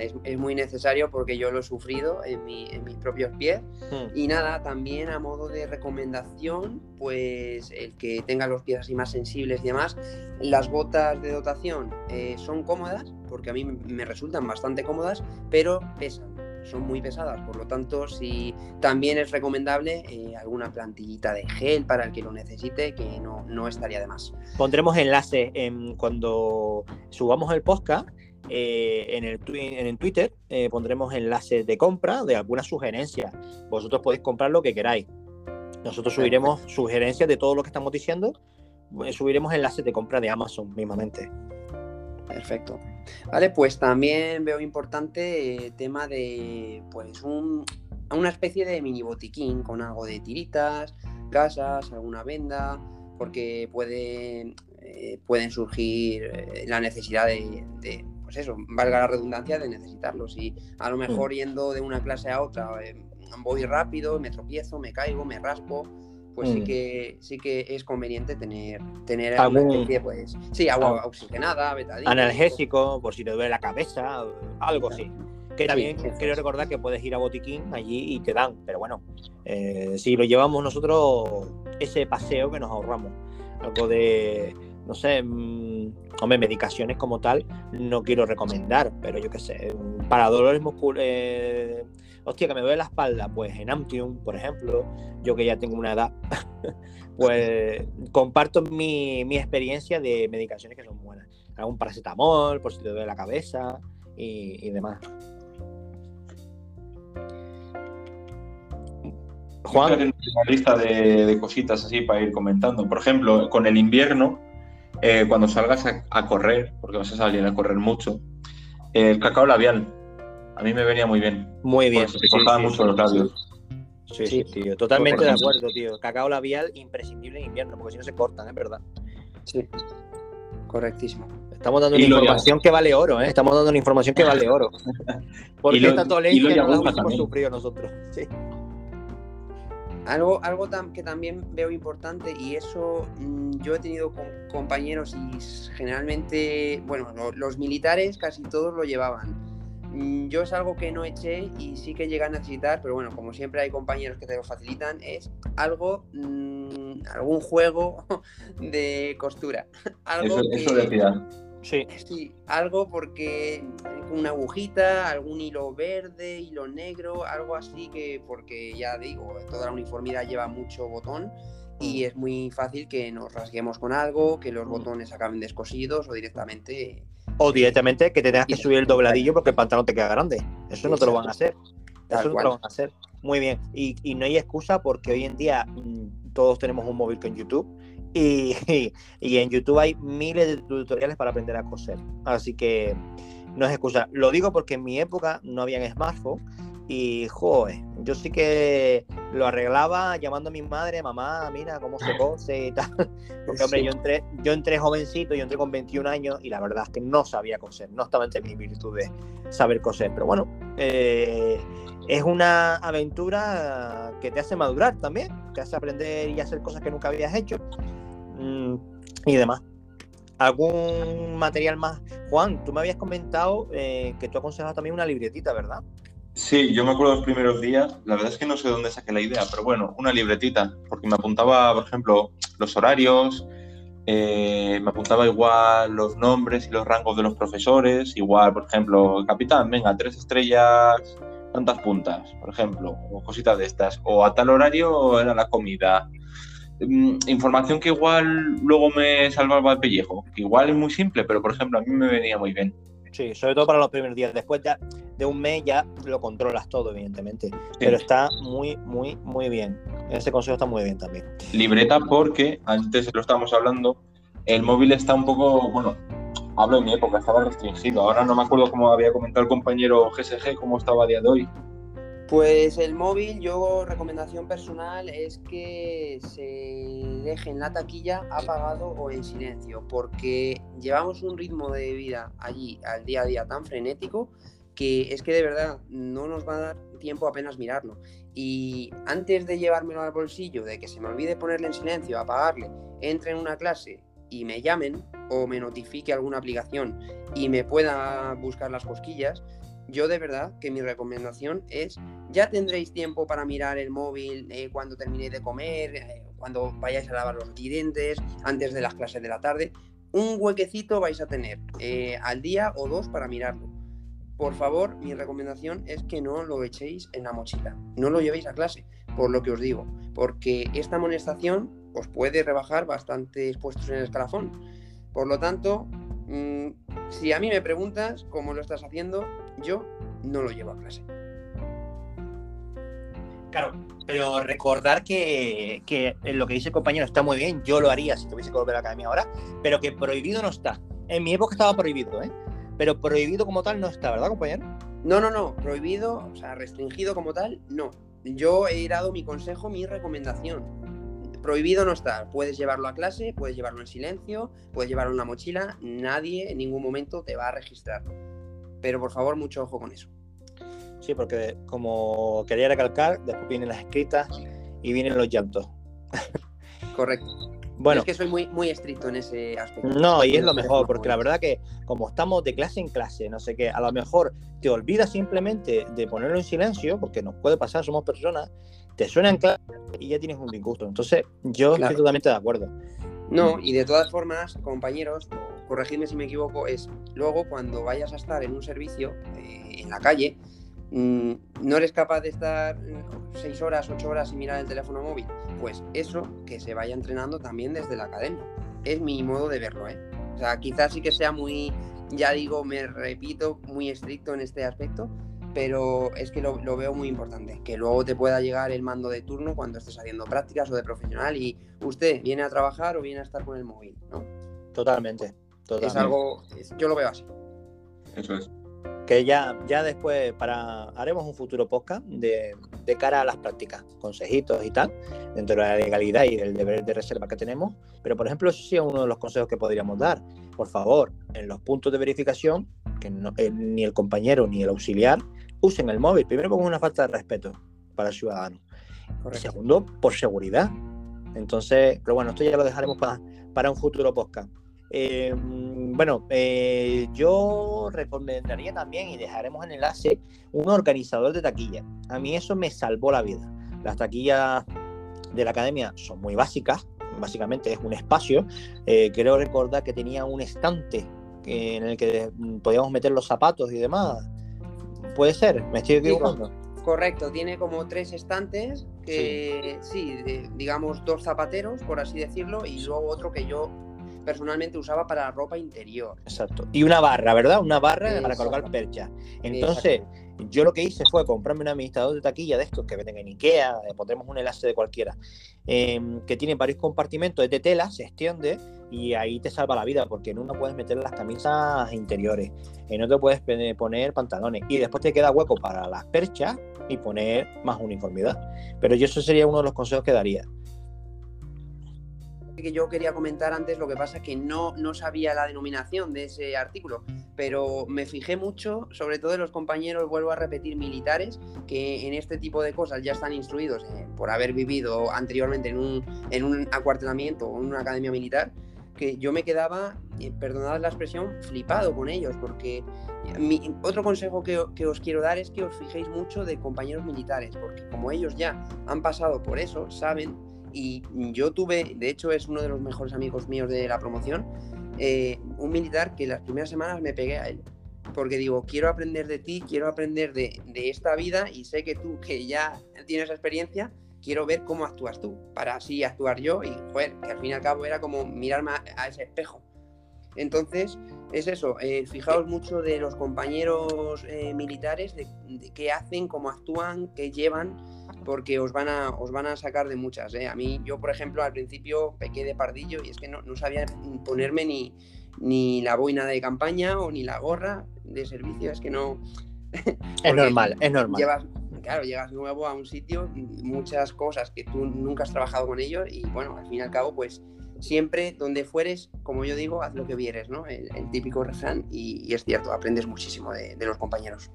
es, muy necesario porque yo lo he sufrido en, mis propios pies. Hmm. Y nada, también a modo de recomendación, pues el que tenga los pies así más sensibles y demás, las botas de dotación eh, son cómodas, porque a mí me resultan bastante cómodas, pero pesan son muy pesadas, por lo tanto, si también es recomendable eh, alguna plantillita de gel para el que lo necesite, que no, no estaría de más.
Pondremos enlaces en, cuando subamos el podcast. Eh, en, el, en el Twitter eh, pondremos enlaces de compra de algunas sugerencias. Vosotros podéis comprar lo que queráis. Nosotros subiremos sugerencias de todo lo que estamos diciendo. Subiremos enlaces de compra de Amazon mismamente.
Perfecto. Vale, pues también veo importante el tema de pues un, una especie de mini botiquín con algo de tiritas, casas, alguna venda, porque puede, eh, pueden surgir eh, la necesidad de, de, pues eso, valga la redundancia, de necesitarlos. Y a lo
Mm.
mejor yendo de una clase a otra, eh, voy rápido, me tropiezo, me caigo, me raspo, pues sí
Mm.
que sí que es conveniente tener, tener
Algún-
especie, pues, sí, agua
Ah.
oxigenada, betadina.
analgésico, por si te duele la cabeza, algo así. Que también
Sí,
quiero recordar que puedes ir a Botiquín allí y te dan, pero bueno, eh, si lo llevamos nosotros, ese paseo que nos ahorramos, algo de, no sé, mm, hombre, medicaciones como tal, no quiero recomendar, pero yo qué sé, para dolores musculares, hostia, que me duele la espalda, pues en Amtium, por ejemplo, yo que ya tengo una edad, pues comparto mi, mi experiencia de medicaciones que son buenas. Algún paracetamol, por si te duele la cabeza y, y demás. Juan,
una lista de, de cositas así para ir comentando. Por ejemplo, con el invierno, eh, cuando salgas a, a correr, porque vas a salir a correr mucho, eh, el cacao labial. A mí me venía muy bien.
muy bien.
Porque se cortaban mucho los labios.
Sí, sí, tío. Totalmente de acuerdo, tío. Cacao labial imprescindible en invierno, porque si no se cortan, es verdad.
Sí, correctísimo.
Estamos dando
Y
una información que vale oro, ¿eh? Estamos dando una información que vale oro. Porque
lo-
esta dolencia no la hubiésemos sufrido nosotros. Sí.
Algo, algo tam- que también veo importante y eso mm, yo he tenido con compañeros y generalmente, bueno, lo- los militares casi todos lo llevaban. Mm, Yo es algo que no eché y sí que llegué a necesitar, pero bueno, como siempre hay compañeros que te lo facilitan, es algo, mm, algún juego de costura. Algo
Eso, eso
que-
decía.
Sí.
Sí, algo porque con una agujita, algún hilo verde, hilo negro, algo así que porque ya digo, toda la uniformidad lleva mucho botón y es muy fácil que nos rasguemos con algo, que los
Mm.
botones acaben descosidos o directamente
O directamente que te tengas que
Y-
subir el dobladillo porque el pantalón te queda grande. Eso no te lo van a hacer. Eso no te lo van a hacer. Muy bien. Y, y no hay excusa porque hoy en día mm, todos tenemos un móvil con YouTube. Y, y en YouTube hay miles de tutoriales para aprender a coser. Así que no es excusa. Lo digo porque en mi época no habían smartphone. Y joder, yo sí que lo arreglaba llamando a mi madre, mamá, mira cómo se cose y tal. Porque, hombre,
Sí.
yo entré, yo entré jovencito, yo entré con 21 años y la verdad es que no sabía coser, no estaba entre mis virtudes saber coser. Pero bueno, eh, es una aventura que te hace madurar también, te hace aprender y hacer cosas que nunca habías hecho mm, y demás. ¿Algún material más? Juan, tú me habías comentado eh, que tú aconsejabas también una libretita, ¿verdad?
Sí, yo me acuerdo los primeros días, la verdad es que no sé de dónde saqué la idea, pero bueno, una libretita, porque me apuntaba, por ejemplo, los horarios, eh, me apuntaba igual los nombres y los rangos de los profesores, igual, por ejemplo, capitán, venga, tres estrellas, tantas puntas, por ejemplo, o cositas de estas, o a tal horario era la comida. Mm, Información que igual luego me salvaba el pellejo, que igual es muy simple, pero por ejemplo a mí me venía muy bien.
Sí, sobre todo para los primeros días. Después ya de un mes ya lo controlas todo, evidentemente. Pero está muy, muy, muy bien. Ese consejo está muy bien también.
libreta porque antes lo estábamos hablando, el móvil está un poco, bueno, hablo de mi época, estaba restringido. Ahora no me acuerdo cómo había comentado el compañero GSG, cómo estaba a día de hoy.
Pues el móvil, yo recomendación personal es que se deje en la taquilla apagado o en silencio, porque llevamos un ritmo de vida allí al día a día tan frenético que es que de verdad no nos va a dar tiempo apenas mirarlo. Y antes de llevármelo al bolsillo, de que se me olvide ponerle en silencio, apagarle, entre en una clase y me llamen o me notifique alguna aplicación y me pueda buscar las cosquillas, yo de verdad que mi recomendación es, ya tendréis tiempo para mirar el móvil eh, cuando terminéis de comer, eh, cuando vayáis a lavar los dientes, antes de las clases de la tarde. Un huequecito vais a tener eh, al día o dos para mirarlo. Por favor, mi recomendación es que no lo echéis en la mochila, no lo llevéis a clase, por lo que os digo, porque esta amonestación os puede rebajar bastantes puestos en el escalafón. Por lo tanto, mm, si a mí me preguntas cómo lo estás haciendo, yo no lo llevo a clase.
Claro, pero recordar que, que lo que dice el compañero está muy bien, yo lo haría si tuviese que volver a la academia ahora, pero que prohibido no está. En mi época estaba prohibido, ¿eh? Pero prohibido como tal no está, ¿verdad, compañero?
No, no, no, prohibido, o sea, restringido como tal, no. Yo he dado mi consejo, mi recomendación. Prohibido no está. Puedes llevarlo a clase, puedes llevarlo en silencio, puedes llevarlo en la mochila, nadie en ningún momento te va a registrar. Pero por favor, mucho ojo con eso.
Sí, porque como quería recalcar, después vienen las escritas y vienen los llantos.
Correcto. Bueno, es que soy muy, muy estricto en ese aspecto.
No, y es lo mejor, porque la verdad que como estamos de clase en clase, no sé qué, a lo mejor te olvidas simplemente de ponerlo en silencio, porque nos puede pasar, somos personas, te suena en clase y ya tienes un disgusto. Entonces, yo estoy totalmente de acuerdo.
No, y de todas formas, compañeros, corregidme si me equivoco, es luego cuando vayas a estar en un servicio eh, en la calle, Mm, no eres capaz de estar seis horas, ocho horas y mirar el teléfono móvil, pues eso que se vaya entrenando también desde la academia. Es mi modo de verlo, ¿eh? O sea, quizás sí que sea muy, ya digo, me repito, muy estricto en este aspecto, pero es que lo, veo muy importante, que luego te pueda llegar el mando de turno cuando estés haciendo prácticas o de profesional y usted viene a trabajar o viene a estar con el móvil, ¿no?
Totalmente, totalmente.
Es algo, yo lo veo así.
Eso es
que ya, ya después para haremos un futuro podcast de, cara a las prácticas, consejitos y tal, dentro de la legalidad y del deber de reserva que tenemos. Pero, por ejemplo, eso sí es uno de los consejos que podríamos dar. Por favor, en los puntos de verificación, que eh, ni el compañero ni el auxiliar usen el móvil. Primero, como una falta de respeto para el ciudadano. segundo, por seguridad. Entonces, pero bueno, esto ya lo dejaremos para, para un futuro podcast. Eh, bueno, eh, yo recomendaría también, y dejaremos en enlace, un organizador de taquilla. A mí eso me salvó la vida. Las taquillas de la academia son muy básicas, básicamente es un espacio. Eh, creo recordar que tenía un estante en el que podíamos meter los zapatos y demás. Puede ser, me estoy equivocando.
Correcto, tiene como tres estantes que, sí, digamos dos zapateros, por así decirlo, y luego otro que yo personalmente usaba para ropa interior.
Exacto. Y una barra, ¿verdad? Una barra para colgar percha. Entonces, yo lo que hice fue comprarme un administrador de taquilla de estos que venden en Ikea, eh, pondremos un enlace de cualquiera, em, que tiene varios compartimentos, es de tela, se extiende y ahí te salva la vida, porque en uno puedes meter las camisas interiores, en otro puedes poner pantalones y después te queda hueco para las perchas y poner más uniformidad. Pero yo eso sería uno de los consejos que daría
que yo quería comentar antes, lo que pasa es que no, no sabía la denominación de ese artículo, pero me fijé mucho, sobre todo en los compañeros, vuelvo a repetir, militares, que en este tipo de cosas ya están instruidos eh, por haber vivido anteriormente en un, en un acuartelamiento o en una academia militar, que yo me quedaba, eh, perdonad la expresión, flipado con ellos, porque mi, otro consejo que, que, os quiero dar es que os fijéis mucho de compañeros militares, porque como ellos ya han pasado por eso, saben y yo tuve, de hecho es uno de los mejores amigos míos de la promoción, eh, un militar que las primeras semanas me pegué a él. Porque digo, quiero aprender de ti, quiero aprender de, esta vida y sé que tú, que ya tienes experiencia, quiero ver cómo actúas tú, para así actuar yo y, joder, que al fin y al cabo era como mirarme a, ese espejo. Entonces, es eso, eh, fijaos mucho de los compañeros eh, militares, de, de, qué hacen, cómo actúan, qué llevan, porque os van a, os van a sacar de muchas. ¿eh? A mí, yo por ejemplo, al principio pequé de pardillo y es que no, no sabía ponerme ni, ni la boina de campaña o ni la gorra de servicio, es que no...
es normal, es normal.
Llevas, claro, llegas nuevo a un sitio, muchas cosas que tú nunca has trabajado con ellos y bueno, al fin y al cabo, pues siempre donde fueres, como yo digo, haz lo que vieres, ¿no? El, típico refrán y, es cierto, aprendes muchísimo de, de los compañeros.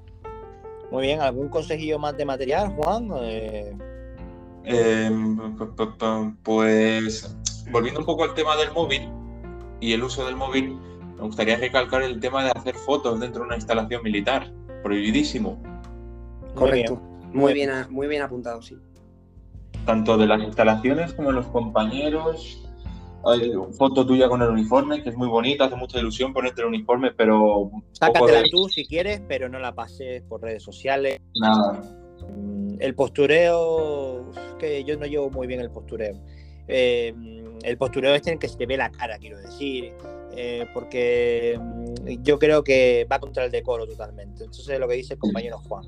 Muy bien, ¿algún consejillo más de material, Juan? Eh,
em, pues volviendo un poco al tema del móvil y el uso del móvil, me gustaría recalcar el tema de hacer fotos dentro de una instalación militar. Prohibidísimo.
Correcto. Muy bien, muy bien apuntado, sí.
Tanto de las instalaciones como de los compañeros, hay foto tuya con el uniforme, que es muy bonita, hace mucha ilusión ponerte el uniforme, pero.
Sácatela tú si quieres, pero no la pases por redes sociales.
Nada.
Mm, el postureo, que yo no llevo muy bien el postureo. Eh, el postureo es en que se te ve la cara, quiero decir, eh, porque mm, yo creo que va contra el decoro totalmente. Entonces, lo que dice el compañero Juan.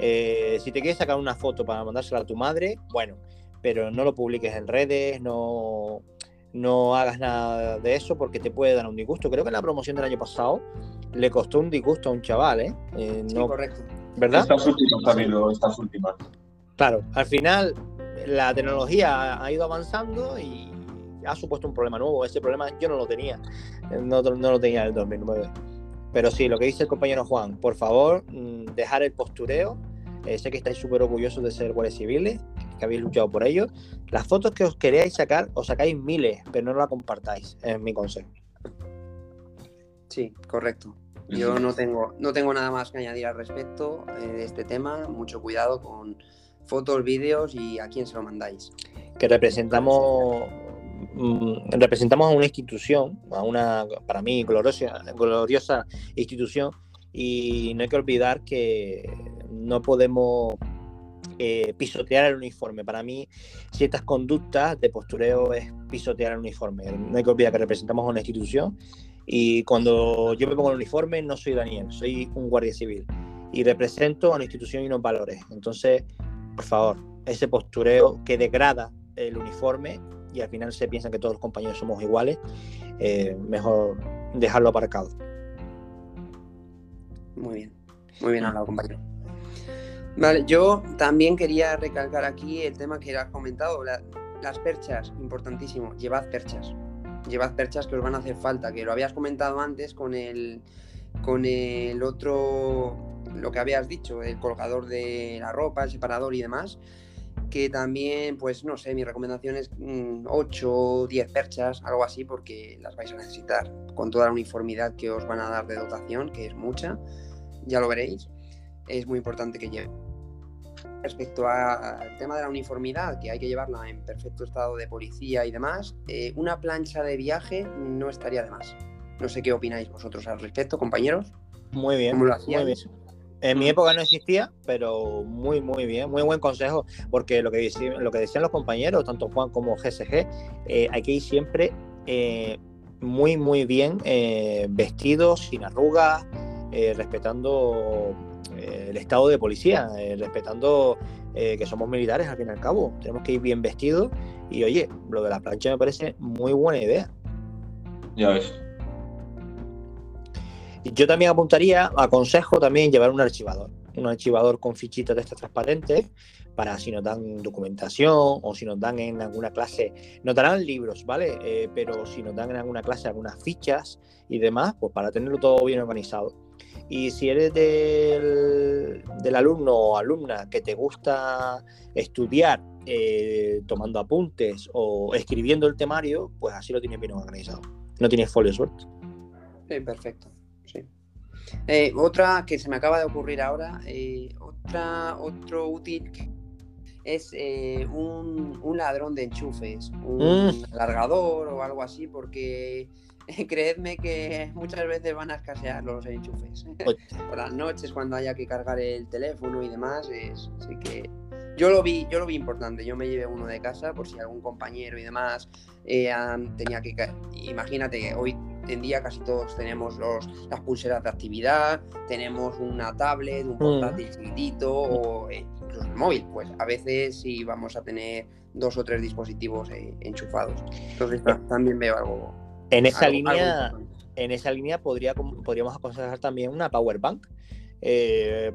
Eh, si te quieres sacar una foto para mandársela a tu madre, bueno, pero no lo publiques en redes, no no hagas nada de eso porque te puede dar un disgusto. Creo que en la promoción del año pasado le costó un disgusto a un chaval, ¿eh? eh
sí, correcto.
¿Verdad? Estas últimas, estas últimas.
Claro, al final la tecnología ha ido avanzando y ha supuesto un problema nuevo. Ese problema yo no lo tenía, no, no lo tenía en el 2009. Pero sí, lo que dice el compañero Juan, por favor, mm, dejar el postureo. Eh, sé que estáis súper orgullosos de ser guardias civiles, que habéis luchado por ello. Las fotos que os queréis sacar, os sacáis miles, pero no las compartáis, es mi consejo.
Sí, correcto. Yo no tengo, no tengo nada más que añadir al respecto eh, de este tema. Mucho cuidado con fotos, vídeos y a quién se lo mandáis.
Que representamos mm, representamos a una institución, a una, para mí, gloriosa, gloriosa institución, y no hay que olvidar que no podemos eh, pisotear el uniforme. Para mí, ciertas conductas de postureo es pisotear el uniforme. No hay que olvidar que representamos a una institución y cuando yo me pongo el uniforme no soy Daniel, soy un guardia civil y represento a una institución y unos valores. Entonces, por favor, ese postureo que degrada el uniforme y al final se piensa que todos los compañeros somos iguales, eh, mejor dejarlo aparcado.
Muy bien, muy bien hablado, compañero. Vale, yo también quería recalcar aquí el tema que has comentado, las perchas, importantísimo, llevad perchas. Llevad perchas que os van a hacer falta, que lo habías comentado antes con el, con el otro, lo que habías dicho, el colgador de la ropa, el separador y demás, que también, pues no sé, mi recomendación es 8 o 10 perchas, algo así, porque las vais a necesitar con toda la uniformidad que os van a dar de dotación, que es mucha, ya lo veréis. Es muy importante que lleve. Respecto al tema de la uniformidad, que hay que llevarla en perfecto estado de policía y demás, eh, una plancha de viaje no estaría de más. No sé qué opináis vosotros al respecto, compañeros.
Muy bien, muy bien. En mi época no existía, pero muy, muy bien, muy buen consejo, porque lo que, lo que decían los compañeros, tanto Juan como GSG, eh, hay que ir siempre eh, muy, muy bien vestidos, sin arrugas, respetando el estado de policía, respetando que somos militares al fin y al cabo. Tenemos que ir bien vestidos y oye, lo de la plancha me parece muy buena idea.
Ya ves.
Yo también apuntaría, aconsejo también llevar un archivador, un archivador con fichitas de estas transparentes para si nos dan documentación o si nos dan en alguna clase, nos darán libros, ¿vale? Eh, pero si nos dan en alguna clase algunas fichas y demás, pues para tenerlo todo bien organizado. Y si eres del, del alumno o alumna que te gusta estudiar eh, tomando apuntes o escribiendo el temario, pues así lo tienes bien organizado. No tienes folio suelto.
Sí, perfecto. Eh, otra que se me acaba de ocurrir ahora, eh, otra, otro útil es eh, un, ladrón de enchufes, un mm. alargador o algo así, porque creedme que muchas veces van a escasear los enchufes. Por las noches, cuando haya que cargar el teléfono y demás, es, así que yo lo vi, yo lo vi importante. Yo me llevé uno de casa por si algún compañero y demás tenía que. Imagínate que hoy en día casi todos tenemos los, las pulseras de actividad, tenemos una tablet, un mm. portátil chiquitito o eh, incluso el móvil. Pues a veces sí vamos a tener dos o tres dispositivos eh, enchufados. Entonces eh, también veo algo.
En esa línea, en esa línea podría, podríamos aconsejar también una power bank.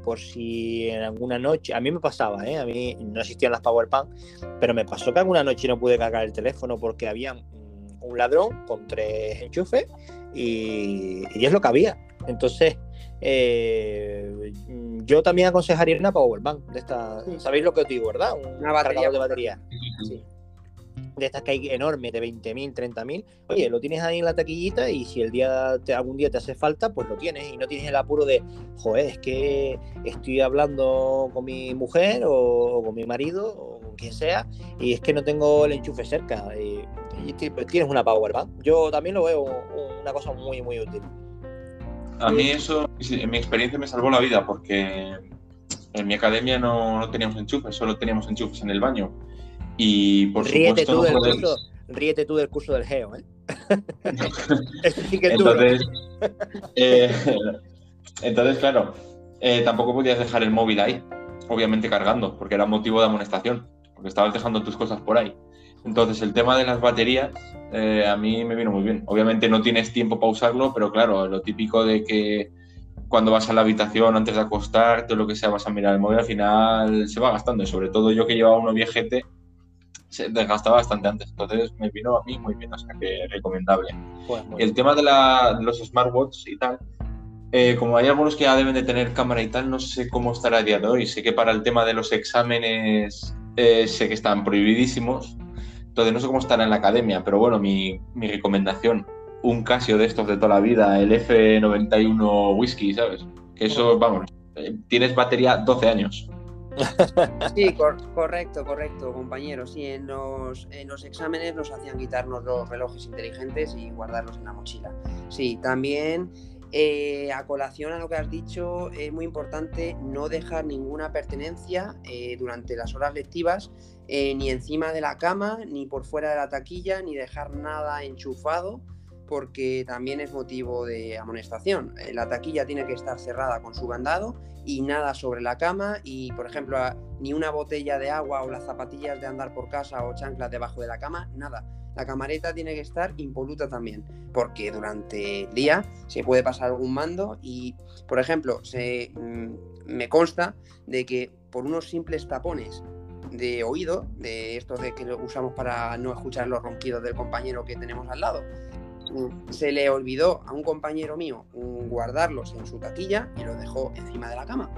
por si en alguna noche, a mí me pasaba, a mí no existían las power bank, pero me pasó que alguna noche no pude cargar el teléfono porque había un ladrón con tres enchufes y, es lo que había. Entonces, eh, yo también aconsejaría una powerbank de esta. ¿Sabéis lo que os digo, verdad? Un
una batería.
de batería. De estas que hay enormes, de 20.000, 30.000. Oye, lo tienes ahí en la taquillita y si el día algún día te hace falta, pues lo tienes y no tienes el apuro de, joder, es que estoy hablando con mi mujer o, con mi marido o con quien sea y es que no tengo el enchufe cerca. Y, pues, tienes una power bank. Yo también lo veo una cosa muy, muy útil.
A mí eso, en mi experiencia, me salvó la vida porque en mi academia no, teníamos enchufes, solo teníamos enchufes en el baño. Y por
ríete
supuesto. Tú
del curso, ríete tú del curso del Geo, ¿eh?
entonces, eh, entonces, claro, eh, tampoco podías dejar el móvil ahí, obviamente cargando, porque era motivo de amonestación, porque estabas dejando tus cosas por ahí. Entonces, el tema de las baterías eh, a mí me vino muy bien. Obviamente no tienes tiempo para usarlo, pero claro, lo típico de que cuando vas a la habitación antes de acostarte o lo que sea, vas a mirar el móvil, al final se va gastando. Y sobre todo yo que llevaba uno viejete, se desgastaba bastante antes. Entonces me vino a mí muy bien, o sea que recomendable.
Pues
El tema de, la- los smartwatches y tal, eh, como hay algunos que ya deben de tener cámara y tal, no sé cómo estará a día de hoy. Sé que para el tema de los exámenes eh, sé que están prohibidísimos. Entonces no sé cómo estará en la academia, pero bueno, mi, mi recomendación, un Casio de estos de toda la vida, el F91 Whisky, ¿sabes? Que eso, vamos, eh, tienes batería 12 años.
Sí, cor- correcto, correcto, compañero. Sí, en los, en los exámenes nos hacían quitarnos los relojes inteligentes y guardarlos en la mochila. Sí, también eh, a colación a lo que has dicho, es muy importante no dejar ninguna pertenencia eh, durante las horas lectivas, eh, ni encima de la cama, ni por fuera de la taquilla, ni dejar nada enchufado, porque también es motivo de amonestación. Eh, la taquilla tiene que estar cerrada con su candado y nada sobre la cama y, por ejemplo, ni una botella de agua o las zapatillas de andar por casa o chanclas debajo de la cama, nada. La camareta tiene que estar impoluta también, porque durante el día se puede pasar algún mando y, por ejemplo, se, mm, me consta de que por unos simples tapones de oído, de estos de que usamos para no escuchar los ronquidos del compañero que tenemos al lado, se le olvidó a un compañero mío guardarlos en su taquilla y los dejó encima de la cama.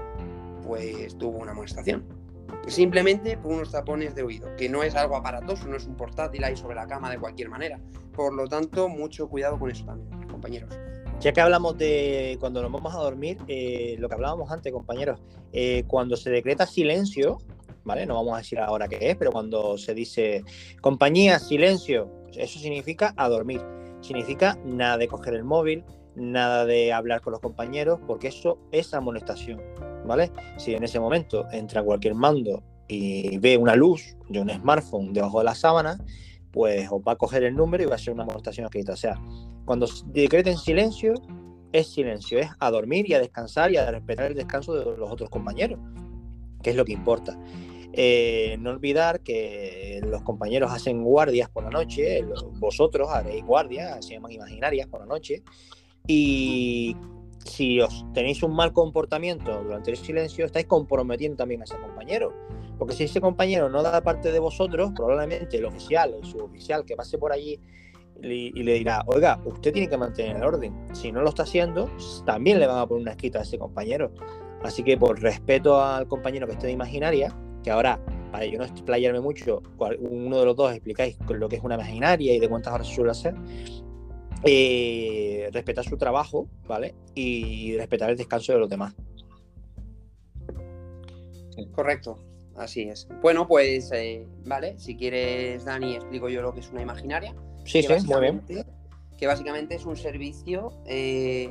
Pues tuvo una amonestación. Simplemente por unos tapones de oído, que no es algo aparatoso, no es un portátil ahí sobre la cama de cualquier manera. Por lo tanto, mucho cuidado con eso también, compañeros.
Ya que hablamos de cuando nos vamos a dormir, eh, lo que hablábamos antes, compañeros, eh, cuando se decreta silencio, ¿vale? No vamos a decir ahora qué es, pero cuando se dice compañía, silencio, eso significa a dormir. Significa nada de coger el móvil, nada de hablar con los compañeros, porque eso es amonestación, ¿vale? Si en ese momento entra cualquier mando y ve una luz de un smartphone debajo de la sábana, pues os va a coger el número y va a ser una amonestación escrita. O sea, cuando decreten silencio, es silencio, es a dormir y a descansar y a respetar el descanso de los otros compañeros, que es lo que importa. Eh, no olvidar que los compañeros hacen guardias por la noche, los- vosotros haréis guardias, se llaman imaginarias por la noche, y si os tenéis un mal comportamiento durante el silencio, estáis comprometiendo también a ese compañero. Porque si ese compañero no da parte de vosotros, probablemente el oficial, el suboficial que pase por allí y, y le dirá, oiga, usted tiene que mantener el orden. Si no lo está haciendo, también le van a poner una escrita a ese compañero. Así que por respeto al compañero que esté de imaginaria, que ahora, para yo no explayarme mucho, uno de los dos explicáis lo que es una imaginaria y de cuántas horas suele hacer, eh, respetar su trabajo, ¿vale? Y respetar el descanso de los demás.
Correcto, así es. Bueno, pues, eh, vale, si quieres, Dani, explico yo lo que es una imaginaria.
Sí, sí, muy bien.
Que básicamente es un servicio, eh,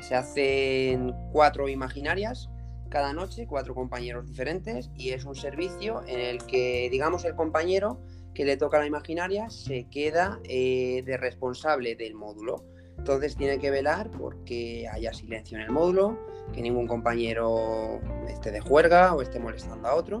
se hacen cuatro imaginarias cada noche, cuatro compañeros diferentes, y es un servicio en el que, digamos, el compañero que le toca la imaginaria se queda eh, de responsable del módulo. Entonces tiene que velar porque haya silencio en el módulo, que ningún compañero esté de juerga o esté molestando a otro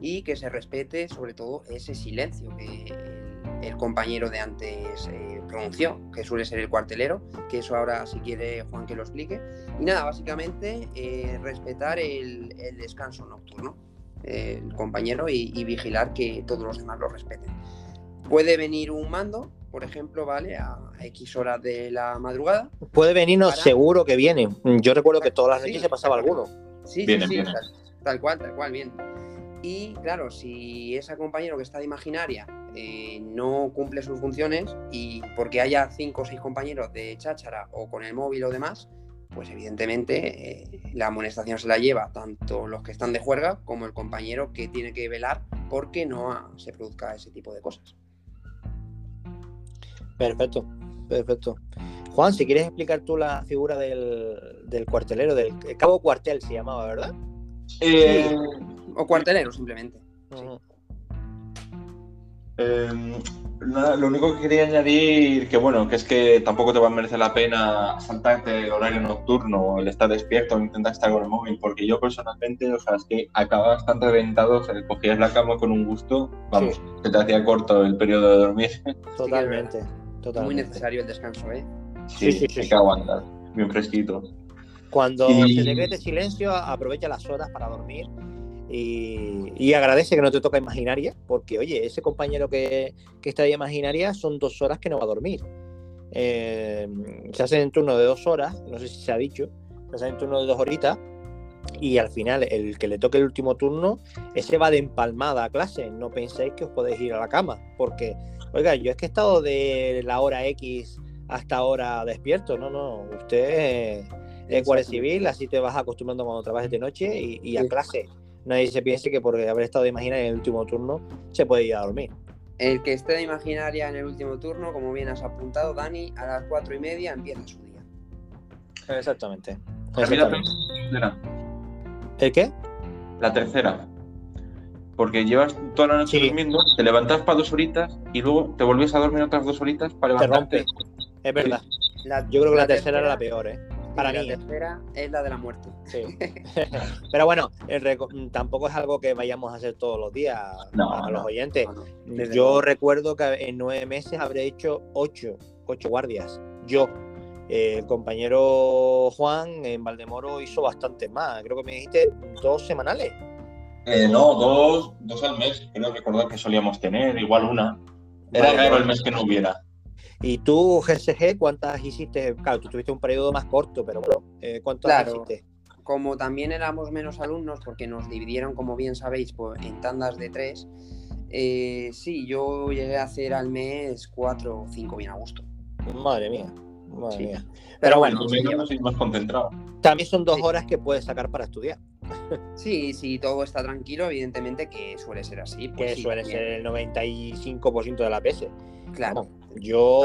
y que se respete sobre todo ese silencio que el, compañero de antes eh, pronunció, que suele ser el cuartelero, que eso ahora si quiere Juan que lo explique. Y nada, básicamente eh, respetar el, el descanso nocturno, eh, el compañero, y, y vigilar que todos los demás lo respeten. Puede venir un mando, por ejemplo, ¿vale? A X horas de la madrugada.
Puede venirnos,
Para-
seguro que viene. Yo recuerdo que todas las
Sí,
noches se pasaba alguno.
Sí, sí, sí,
viene.
Tal, tal cual, tal cual, bien. Y claro, si ese compañero que está de imaginaria eh, no cumple sus funciones y porque haya cinco o seis compañeros de cháchara o con el móvil o demás, pues evidentemente eh, la amonestación se la lleva tanto los que están de juerga como el compañero que tiene que velar porque no se produzca ese tipo de cosas.
Perfecto, perfecto. Juan, si quieres explicar tú la figura del, del cuartelero, del el cabo cuartel se llamaba, ¿verdad?
Eh,
O cuartelero, simplemente. Sí.
Eh, nada, lo único que quería añadir, que bueno, que es que tampoco te va a merecer la pena saltarte el horario nocturno el estar despierto o intentar estar con el móvil, porque yo personalmente, o sea, es que acabas tan reventado, o sea, cogías la cama con un gusto, vamos, que te hacía corto el periodo de dormir.
Totalmente,
Muy
totalmente.
necesario el descanso, ¿eh?
Sí, sí, sí,
hay
sí.
que aguantar, bien fresquito.
Cuando
Y-
se decrete silencio, aprovecha las horas para dormir. Y, agradece que no te toca imaginaria, porque oye, ese compañero que, está de imaginaria son dos horas que no va a dormir. Eh, se hace en turno de dos horas, no sé si se ha dicho, se hace en turno de dos horitas, y al final el que le toque el último turno, ese va de empalmada a clase. No penséis que os podéis ir a la cama, porque, oiga, yo es que he estado de la hora X hasta ahora despierto, no, no, usted es guardia civil, así te vas acostumbrando cuando trabajes de noche y, a clase. Nadie se piense que por haber estado de imaginaria en el último turno se puede ir a dormir.
El que esté de imaginaria en el último turno, como bien has apuntado, Dani, a las cuatro y media empieza su día.
Exactamente.
¿El
qué?
La tercera. Porque llevas toda la noche durmiendo, te levantas para dos horitas y luego te volvías a dormir otras dos horitas para levantarte.
Te rompe. Es verdad. Yo creo que la, tercera, era la peor, ¿eh?
Para mí. La tercera es la de la muerte.
Sí. Pero bueno, tampoco es algo que vayamos a hacer todos los días a los oyentes. Yo recuerdo que en nueve meses habré hecho ocho, ocho guardias. Yo. el compañero Juan en Valdemoro hizo bastante más. Creo que me dijiste dos semanales.
Eh, no, dos, dos al mes. Creo recordar que solíamos tener, igual una. Era raro el mes que no hubiera.
Y tú, GSG, ¿cuántas hiciste? Claro, tú tuviste un periodo más corto, pero bueno, eh, ¿cuántas hiciste?
Como también éramos menos alumnos, porque nos dividieron, como bien sabéis, en tandas de tres, eh, sí, yo llegué a hacer al mes cuatro o cinco bien a gusto.
Madre mía, madre mía.
Pero, bueno, más concentrado.
También son dos horas que puedes sacar para estudiar.
Sí, sí, todo está tranquilo, evidentemente que suele ser así.
Pues que suele ser el 95% de la PS.
Claro.
Yo...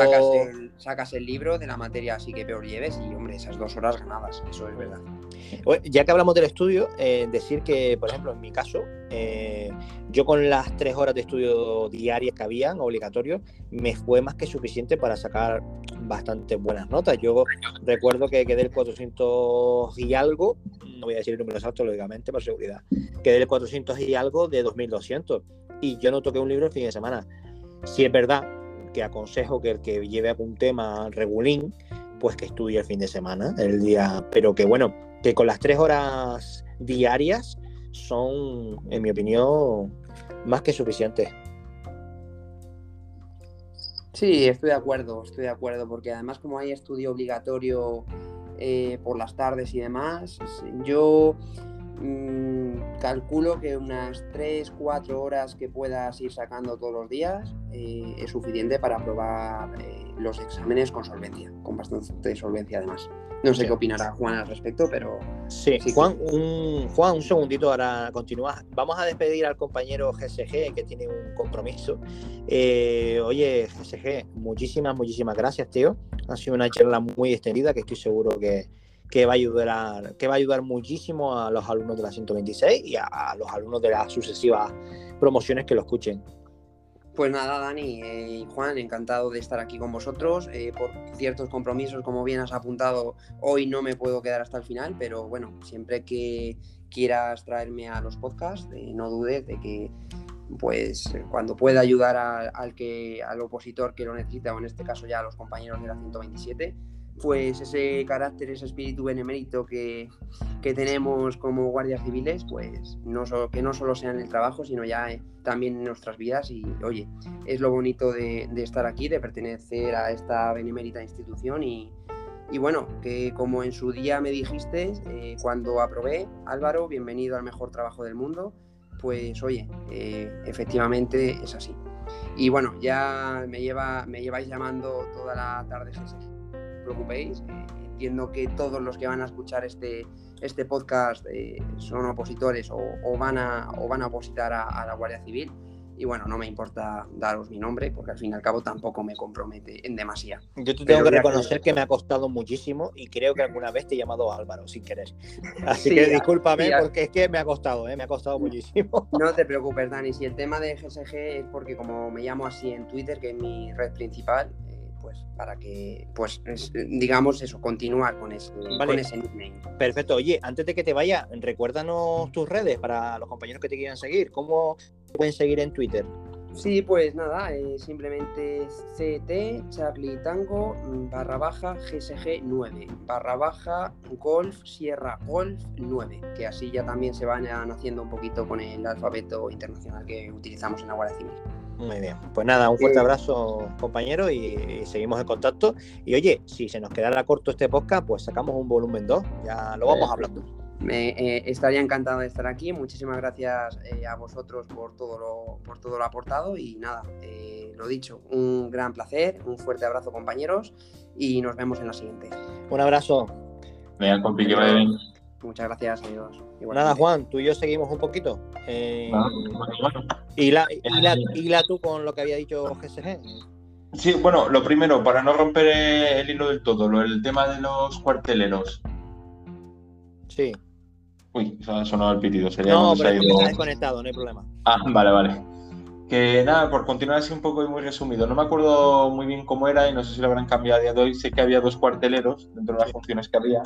Sacas el, libro de la materia así que peor lleves y, hombre, esas dos horas ganadas, eso es verdad.
Ya que hablamos del estudio, eh, decir que, por ejemplo, en mi caso, eh, yo con las tres horas de estudio diarias que habían, obligatorios, me fue más que suficiente para sacar bastante buenas notas. Yo recuerdo que quedé el 400 y algo, no voy a decir el número exacto, lógicamente, por seguridad, quedé el 400 y algo de 2200 y yo no toqué un libro el fin de semana. Si es verdad que aconsejo que el que lleve a un tema regulín, pues que estudie el fin de semana, el día, pero que bueno, que con las tres horas diarias son, en mi opinión, más que suficientes.
Sí, estoy de acuerdo, estoy de acuerdo, porque además como hay estudio obligatorio eh, por las tardes y demás, yo Mm, calculo que unas 3-4 horas que puedas ir sacando todos los días eh, es suficiente para aprobar eh, los exámenes con solvencia, con bastante solvencia además. No sé qué opinará Juan al respecto, pero...
Sí, Juan, un, Juan, un segundito, ahora continúa. Vamos a despedir al compañero GSG que tiene un compromiso. Eh, oye, GSG, muchísimas, muchísimas gracias, tío. Ha sido una charla muy extendida que estoy seguro que, que va a ayudar, que va a ayudar muchísimo a los alumnos de la 126 y a, los alumnos de las sucesivas promociones que lo escuchen.
Pues nada, Dani eh, y Juan, encantado de estar aquí con vosotros. Eh, por ciertos compromisos, como bien has apuntado, hoy no me puedo quedar hasta el final, pero bueno, siempre que quieras traerme a los podcasts, eh, no dudes de que pues cuando pueda ayudar al que al opositor que lo necesita, o en este caso ya a los compañeros de la 127, pues ese carácter, ese espíritu benemérito que, que tenemos como guardias civiles, pues no que no solo sea en el trabajo, sino ya eh, también en nuestras vidas. Y oye, es lo bonito de, estar aquí, de pertenecer a esta benemérita institución y, y bueno, que como en su día me dijiste, eh, cuando aprobé, Álvaro, bienvenido al mejor trabajo del mundo, pues oye, eh, efectivamente es así. Y bueno, ya me, lleva, me lleváis llamando toda la tarde, preocupéis. Eh, entiendo que todos los que van a escuchar este, este podcast eh, son opositores o, van a, o van a opositar a, la Guardia Civil. Y bueno, no me importa daros mi nombre porque al fin y al cabo tampoco me compromete en demasía.
Yo te tengo que reconocer que... me ha costado muchísimo y creo que alguna vez te he llamado Álvaro sin querer. Así que discúlpame porque es que me ha costado, ¿eh? me ha costado muchísimo.
No te preocupes, Dani. Si el tema de GSG es porque como me llamo así en Twitter, que es mi red principal, pues para que, pues digamos eso, continuar con ese, nickname.
Perfecto. Oye, antes de que te vaya, recuérdanos tus redes para los compañeros que te quieran seguir. ¿Cómo pueden seguir en Twitter?
Sí, pues nada, eh, simplemente CT, Charlie Tango, mm, barra baja, GSG 9, barra baja, Golf, Sierra Golf 9, que así ya también se van haciendo un poquito con el alfabeto internacional que utilizamos en la Guardia Civil.
Muy bien, pues nada, un fuerte abrazo compañero y, seguimos en contacto. Y oye, si se nos quedara corto este podcast, pues sacamos un volumen 2, ya lo vamos hablando.
Me, eh, estaría encantado de estar aquí. Muchísimas gracias eh, a vosotros por todo lo, por todo lo aportado. Y nada, eh, lo dicho, un gran placer, un fuerte abrazo, compañeros, y nos vemos en la siguiente.
Un abrazo.
Venga, compi, que vaya bien.
Muchas gracias, amigos.
Nada, Juan, tú y yo seguimos un poquito. y, la, y, la, tú con lo que había dicho GSG.
Sí, bueno, lo primero, para no romper el hilo del todo, lo, el tema de los cuarteleros.
Sí.
Uy, ha sonado el pitido. Sería
no, pero está desconectado, no hay problema.
Ah, vale, vale. Que nada, por continuar así un poco y muy resumido, no me acuerdo muy bien cómo era y no sé si lo habrán cambiado a día de hoy. Sé que había dos cuarteleros dentro de las funciones que había.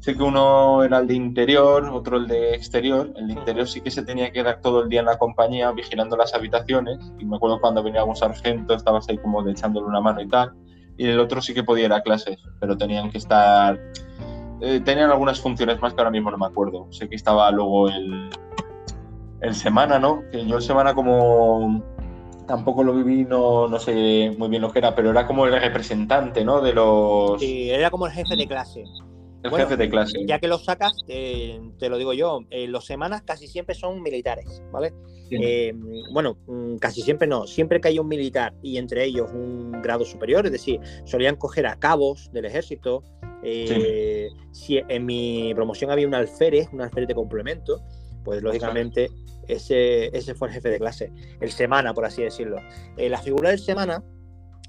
Sé que uno era el de interior, otro el de exterior. El de interior sí que se tenía que quedar todo el día en la compañía vigilando las habitaciones. Y me acuerdo cuando venía algún sargento, estabas ahí como de echándole una mano y tal. Y el otro sí que podía ir a clases, pero tenían que estar eh, tenían algunas funciones más que ahora mismo no me acuerdo. Sé que estaba luego el, el semana, ¿no? Que yo el semana como tampoco lo viví, no, no sé muy bien lo que era, pero era como el representante, ¿no? De los...
Sí, era como el jefe de clase.
El jefe de clase.
Ya que los sacas, te lo digo yo, eh, los semanas casi siempre son militares, ¿vale? Eh, bueno, mm, casi siempre no, siempre que hay un militar y entre ellos un grado superior, es decir, solían coger a cabos del ejército, eh, si en mi promoción había un alférez, un alférez de complemento, pues lógicamente ese, ese fue el jefe de clase, el semana, por así decirlo. Eh, la figura del semana,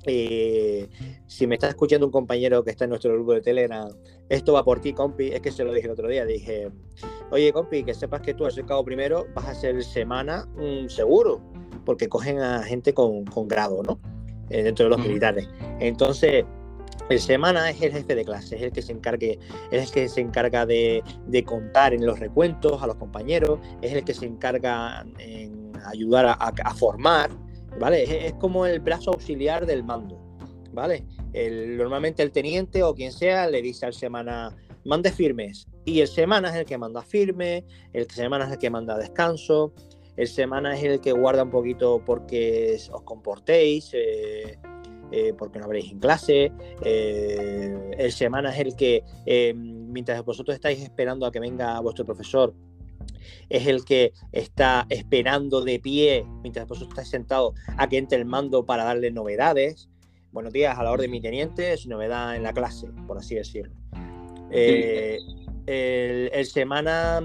eh, si me está escuchando un compañero que está en nuestro grupo de Telegram, esto va por ti, compi, es que se lo dije el otro día, dije, oye, compi, que sepas que tú al ser cabo primero vas a ser semana mm, seguro, porque cogen a gente con, grado, ¿no? dentro de los militares. Entonces, el semana es el jefe de clase, es el que se encargue, es el que se encarga de, contar en los recuentos a los compañeros, es el que se encarga en ayudar a, formar, ¿vale? Es, como el brazo auxiliar del mando, ¿vale? normalmente el teniente o quien sea le dice al semana, mande firmes, y el semana es el que manda firme, el semana es el que manda descanso, el semana es el que guarda un poquito porque os comportéis. Eh, eh, porque no habréis en clase. Eh, el semana es el que, mientras vosotros estáis esperando a que venga vuestro profesor, es el que está esperando de pie, mientras vosotros estáis sentados, a que entre el mando para darle novedades. Buenos días, a la orden mi teniente, es novedad en la clase, por así decirlo. el, semana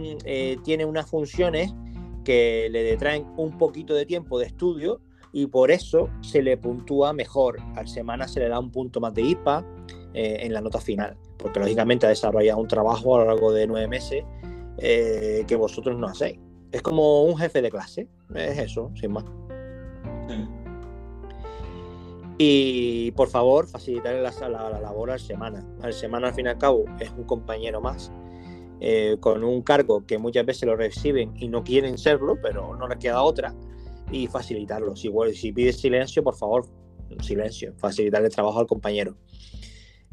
tiene unas funciones que le detraen un poquito de tiempo de estudio, y por eso se le puntúa mejor. Al semana se le da un punto más de IPA eh, en la nota final, porque lógicamente ha desarrollado un trabajo a lo largo de nueve meses eh, que vosotros no hacéis. Es como un jefe de clase, es eso, sin más. Y por favor, facilitar la, la, labor al semana. Al semana, al fin y al cabo, es un compañero más. Eh, con un cargo que muchas veces lo reciben y no quieren serlo, pero no les queda otra y facilitarlo. Si, si pides silencio, por favor, silencio, facilitar el trabajo al compañero.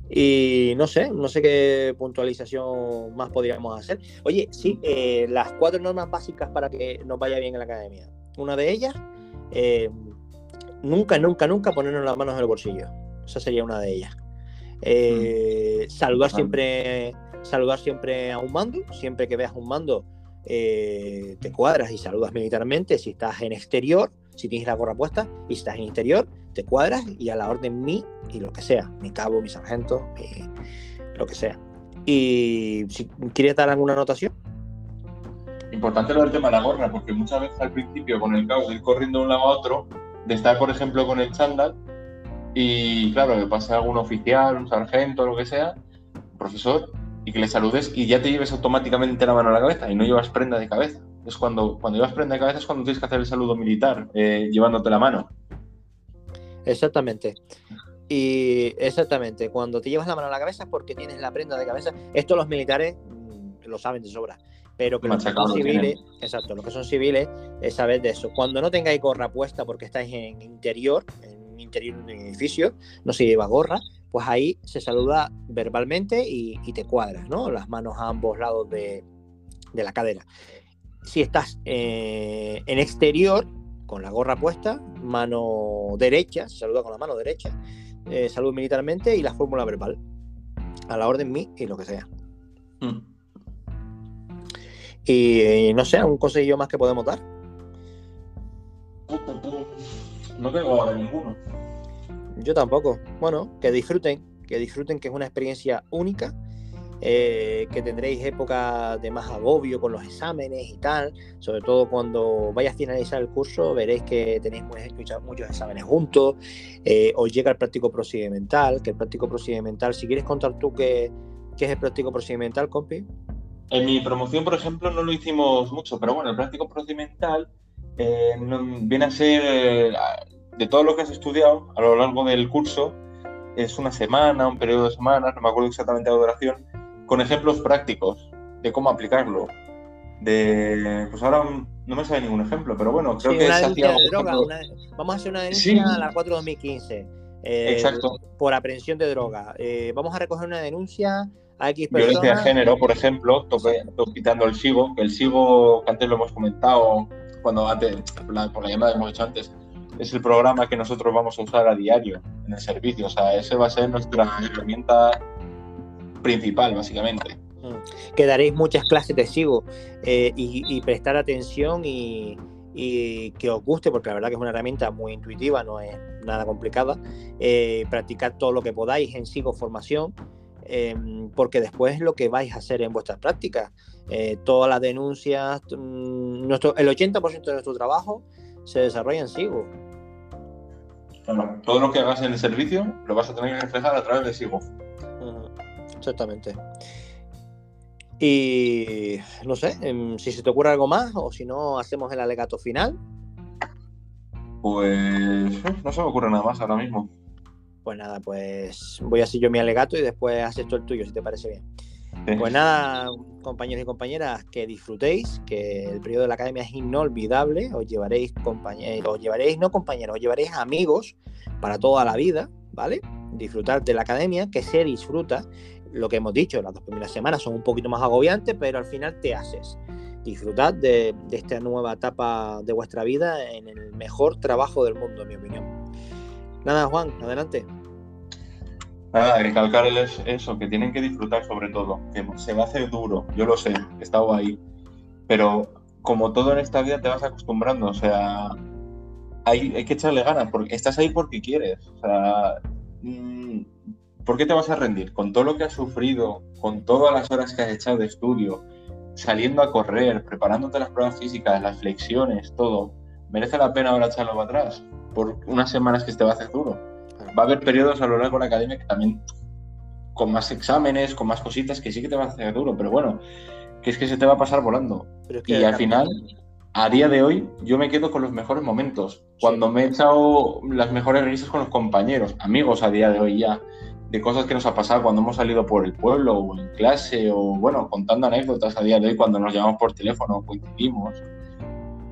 Y no sé, no sé qué puntualización más podríamos hacer. Oye, sí, eh, las cuatro normas básicas para que nos vaya bien en la academia. Una de ellas, eh, nunca, nunca, nunca ponernos las manos en el bolsillo. Esa sería una de ellas. Eh, mm. saludar siempre, saludar siempre a un mando. Siempre que veas un mando, eh, te cuadras y saludas militarmente. Si estás en exterior, si tienes la gorra puesta, y si estás en interior, cuadras y a la orden mi y lo que sea, mi cabo, mi sargento, lo que sea. Y si quieres dar alguna anotación.
Importante lo del tema de la gorra, porque muchas veces al principio con el cabo ir corriendo de un lado a otro, de estar por ejemplo con el chándal, y claro, que pase algún oficial, un sargento, lo que sea, un profesor, y que le saludes y ya te lleves automáticamente la mano a la cabeza y no llevas prenda de cabeza. Es cuando, cuando llevas prenda de cabeza es cuando tienes que hacer el saludo militar, eh, llevándote la mano.
Exactamente. Y exactamente, cuando te llevas la mano a la cabeza es porque tienes la prenda de cabeza. Esto los militares mm, lo saben de sobra. Pero que los que son civiles, exacto, los que son civiles, es saber de eso. Cuando no tengáis gorra puesta porque estáis en interior, en interior de un edificio, no se lleva gorra, pues ahí se saluda verbalmente y, te cuadras, ¿no? Las manos a ambos lados de, la cadera. Si estás eh, en exterior, con la gorra puesta, mano derecha, se saluda con la mano derecha, eh, salud militarmente y la fórmula verbal. A la orden mi y lo que sea. Mm. Y no sé, un consejillo más que podemos dar.
No tengo de ninguno.
Yo tampoco. Bueno, que disfruten, que disfruten que es una experiencia única eh, que tendréis épocas de más agobio con los exámenes y tal, sobre todo cuando vayas a finalizar el curso, veréis que tenéis muchos exámenes juntos, eh, os llega el práctico procedimental, que el práctico procedimental, si quieres contar tú qué, qué es el práctico procedimental, compi.
En mi promoción, por ejemplo, no lo hicimos mucho, pero bueno, el práctico procedimental eh, viene a ser, de todo lo que has estudiado a lo largo del curso, es una semana, un periodo de semanas, no me acuerdo exactamente la duración, con ejemplos prácticos de cómo aplicarlo. De, pues ahora no me sale ningún ejemplo, pero bueno, creo que
se hacía de droga, Vamos a hacer una denuncia a la 4 2015. Eh, Exacto. Por aprehensión de droga. Eh, vamos a recoger una denuncia a X
personas. Violencia de género, por ejemplo, quitando el SIGO, que el SIGO, que antes lo hemos comentado, cuando antes, por la, por la llamada hemos hecho antes, es el programa que nosotros vamos a usar a diario en el servicio. O sea, ese va a ser nuestra herramienta principal, básicamente.
Mm. Que daréis muchas clases de SIGO eh, y, prestar atención y, que os guste, porque la verdad que es una herramienta muy intuitiva, no es nada complicada. Eh, practicar todo lo que podáis en SIGO formación, em, porque después es lo que vais a hacer en vuestras prácticas. Eh, todas las denuncias, mm, nuestro, el 80% de nuestro trabajo se desarrolla en SIGO.
todo lo que hagas en el servicio lo vas a tener que reflejar a través de SIGO
exactamente. Y no sé, em, si se te ocurre algo más o si no, hacemos el alegato final.
Pues no se me ocurre nada más ahora mismo.
Pues nada, pues voy a hacer yo mi alegato y después haces tú el tuyo, si te parece bien. Pues nada, compañeros y compañeras, que disfrutéis, que el periodo de la academia es inolvidable, os llevaréis compañeros, os llevaréis, no compañeros, os llevaréis amigos para toda la vida, ¿vale? Disfrutar de la academia, que se disfruta lo que hemos dicho, las dos primeras semanas son un poquito más agobiantes, pero al final te haces. Disfrutad de, esta nueva etapa de vuestra vida en el mejor trabajo del mundo, en mi opinión. Nada, Juan, adelante.
Nada, recalcarles eso, que tienen que disfrutar sobre todo, que se va a hacer duro, yo lo sé, he estado ahí, pero como todo en esta vida te vas acostumbrando, o sea, hay, hay que echarle ganas, porque estás ahí porque quieres, mm, ¿por qué te vas a rendir? Con todo lo que has sufrido, con todas las horas que has echado de estudio, saliendo a correr, preparándote las pruebas físicas, las flexiones, todo, ¿merece la pena ahora echarlo para atrás? Por unas semanas que te va a hacer duro. Va a haber periodos a lo largo de la academia que también, con más exámenes, con más cositas, que sí que te va a hacer duro, pero bueno, que es que se te va a pasar volando. y al final, a día de hoy, yo me quedo con los mejores momentos. Cuando me he echado las mejores risas con los compañeros, amigos a día de hoy ya de cosas que nos ha pasado cuando hemos salido por el pueblo o en clase o bueno, contando anécdotas a día de hoy cuando nos llamamos por teléfono o coincidimos.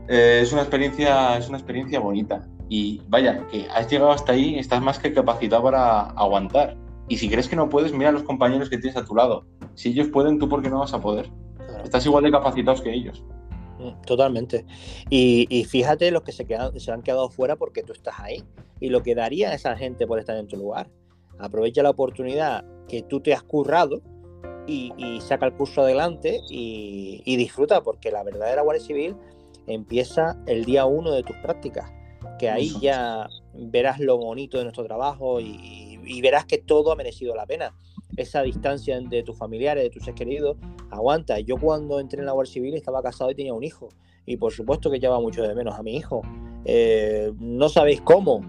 Eh, es una experiencia, es una experiencia bonita. Y vaya, que has llegado hasta ahí, estás más que capacitado para aguantar. Y si crees que no puedes, mira a los compañeros que tienes a tu lado. Si ellos pueden, tú por qué no vas a poder. Estás igual de capacitados que ellos.
Mm, totalmente. Y, fíjate los que se, quedan, se han quedado fuera porque tú estás ahí. Y lo que daría esa gente por estar en tu lugar. Aprovecha la oportunidad que tú te has currado y, saca el curso adelante y, disfruta, porque la verdadera Guardia Civil empieza el día uno de tus prácticas, que ahí ya verás lo bonito de nuestro trabajo y, verás que todo ha merecido la pena. Esa distancia de tus familiares, de tus seres queridos, aguanta. Yo cuando entré en la Guardia Civil estaba casado y tenía un hijo. Y por supuesto que lleva mucho de menos a mi hijo. Eh, no sabéis cómo.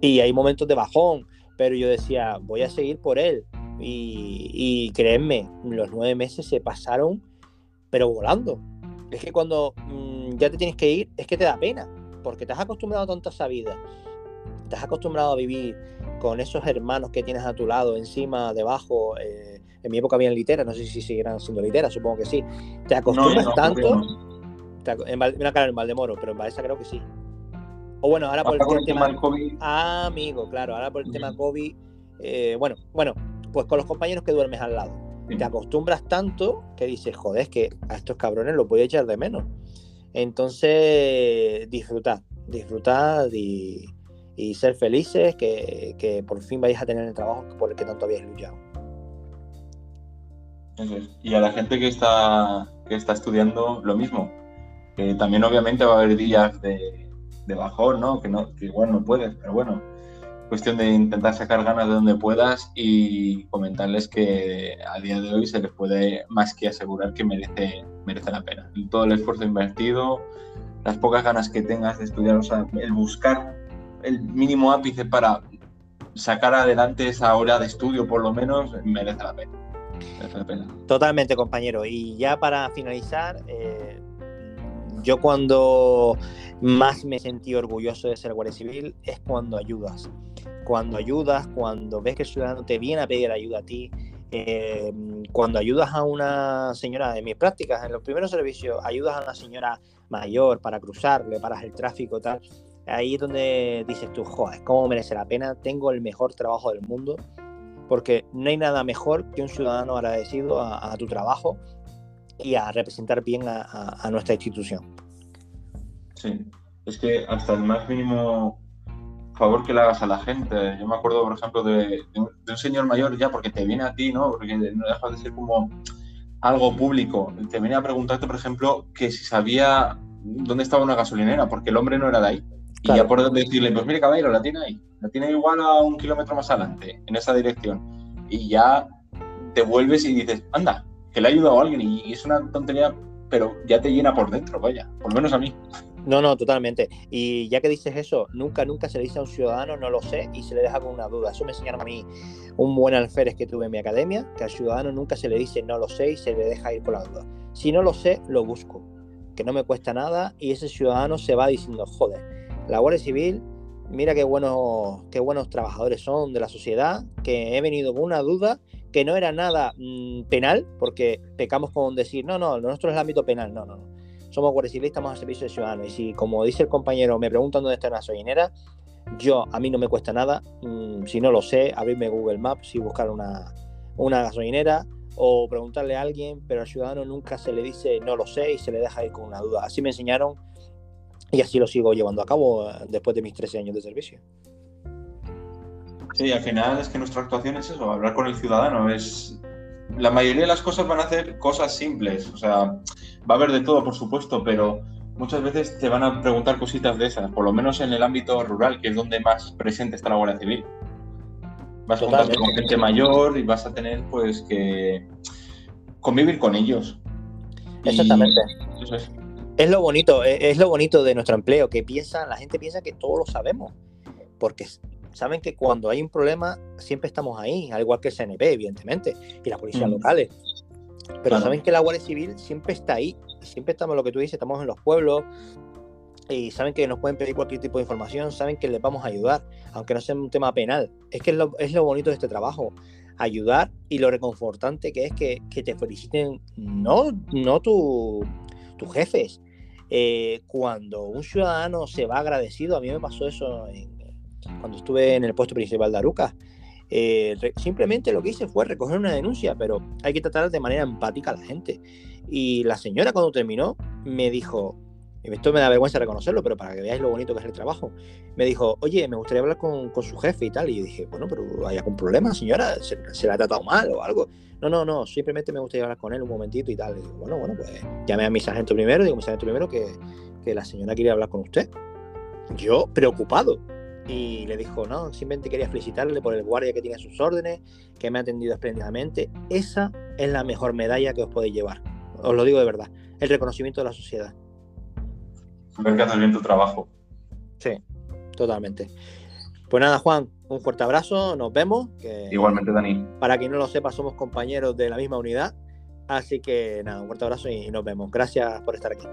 Y hay momentos de bajón, pero yo decía, voy a seguir por él. Y, y créanme, los nueve meses se pasaron, pero volando. Es que cuando mm, ya te tienes que ir, es que te da pena, porque te has acostumbrado tanto a esa vida. Te has acostumbrado a vivir con esos hermanos que tienes a tu lado, encima, debajo, eh, En mi época habían literas, no sé si seguirán siendo literas, supongo que sí. Te acostumbras tanto. en, claro, en Valdemoro, pero en Baeza creo que sí. O bueno, ahora por el, tema, COVID. Ah, amigo, claro, ahora por el tema COVID. Eh, bueno, bueno, pues con los compañeros que duermes al lado. Te acostumbras tanto que dices, joder, es que a estos cabrones los voy a echar de menos. Entonces, disfrutad, disfrutad y, ser felices, que, por fin vais a tener el trabajo por el que tanto habéis luchado.
Y a la gente que está, que está estudiando lo mismo, que también obviamente va a haber días de, de bajón, ¿no? Que, no, que igual no puedes, pero bueno, cuestión de intentar sacar ganas de donde puedas y comentarles que a día de hoy se les puede más que asegurar que merece, merece la pena. Todo el esfuerzo invertido, las pocas ganas que tengas de estudiar, o sea, el buscar el mínimo ápice para sacar adelante esa hora de estudio, por lo menos, merece la pena. Merece la pena.
Totalmente, compañero. Y ya para finalizar, eh, yo cuando más me sentí orgulloso de ser guardia civil es cuando ayudas. Cuando ayudas, cuando ves que el ciudadano te viene a pedir ayuda a ti, eh, cuando ayudas a una señora, en mis prácticas, en los primeros servicios, ayudas a una señora mayor para cruzarle, para el tráfico, tal, ahí es donde dices tú, joder, ¿cómo merece la pena? Tengo el mejor trabajo del mundo, porque no hay nada mejor que un ciudadano agradecido a, tu trabajo y a representar bien a nuestra institución.
Sí, es que hasta el más mínimo favor que le hagas a la gente. Yo me acuerdo, por ejemplo, de, un, señor mayor ya, porque te viene a ti, ¿no? Porque no deja de ser como algo público. Te viene a preguntarte, por ejemplo, que si sabía dónde estaba una gasolinera, porque el hombre no era de ahí. Y ya por decirle, pues mire, caballero, la tiene ahí. La tiene igual a un kilómetro más adelante, en esa dirección. Y ya te vuelves y dices, anda, que le ha ayudado a alguien. Y es una tontería, pero ya te llena por dentro, vaya. Por lo menos a mí.
No, no, totalmente. Y ya que dices eso, nunca, nunca se le dice a un ciudadano, no lo sé, y se le deja con una duda. Eso me enseñaron a mí un buen alférez que tuve en mi academia, que al ciudadano nunca se le dice no lo sé y se le deja ir con la duda. Si no lo sé, lo busco, que no me cuesta nada, y ese ciudadano se va diciendo, joder, la Guardia Civil, mira qué buenos, qué buenos trabajadores son de la sociedad, que he venido con una duda que no era nada mm, penal, porque pecamos con decir, no, no, nuestro es el ámbito penal, no, no, no somos guardias estamos al servicio de ciudadanos. Y si, como dice el compañero, me preguntan dónde está una gasolinera, yo, a mí no me cuesta nada, mm, si no lo sé, abrirme Google Maps y buscar una, una gasolinera o preguntarle a alguien, pero al ciudadano nunca se le dice no lo sé y se le deja ir con una duda. Así me enseñaron y así lo sigo llevando a cabo eh, después de mis 13 años de servicio.
Sí, al final es que nuestra actuación es eso, hablar con el ciudadano, es la mayoría de las cosas van a hacer cosas simples, o sea, va a haber de todo, por supuesto, pero muchas veces te van a preguntar cositas de esas, por lo menos en el ámbito rural, que es donde más presente está la Guardia Civil. Vas a contar con gente mayor y vas a tener, pues, que convivir con ellos.
Exactamente. es. es. lo bonito, es lo bonito de nuestro empleo, que piensa, la gente piensa que todo lo sabemos, porque saben que cuando hay un problema siempre estamos ahí, al igual que el CNP, evidentemente, y las policías mm. locales. Pero saben que la Guardia Civil siempre está ahí, siempre estamos, lo que tú dices, estamos en los pueblos, y saben que nos pueden pedir cualquier tipo de información, saben que les vamos a ayudar, aunque no sea un tema penal. Es que es lo, es lo bonito de este trabajo, ayudar y lo reconfortante que es que, que te feliciten, no, no tu, tus jefes. Eh, cuando un ciudadano se va agradecido, a mí me pasó eso en, cuando estuve en el puesto principal de Aruca. Eh, simplemente lo que hice fue recoger una denuncia, pero hay que tratar de manera empática a la gente. Y la señora cuando terminó me dijo, esto me da vergüenza reconocerlo, pero para que veáis lo bonito que es el trabajo, me dijo, oye, me gustaría hablar con, su jefe y tal. Y yo dije, bueno, pero ¿hay algún problema, señora? ¿Se, ¿Se, la ha tratado mal o algo? No, no, no, simplemente me gustaría hablar con él un momentito y tal. Y bueno, bueno, pues llamé a mi sargento primero, digo, mi sargento primero que, que la señora quería hablar con usted. Yo, preocupado, y le dijo, no, simplemente quería felicitarle por el guardia que tiene sus órdenes, que me ha atendido espléndidamente. Esa es la mejor medalla que os podéis llevar. Os lo digo de verdad. El reconocimiento de la sociedad.
Ver que haces bien tu trabajo.
Sí, totalmente. Pues nada, Juan, un fuerte abrazo, nos vemos.
Igualmente, Dani.
Para quien no lo sepa, somos compañeros de la misma unidad. Así que nada, un fuerte abrazo y nos vemos. Gracias por estar aquí.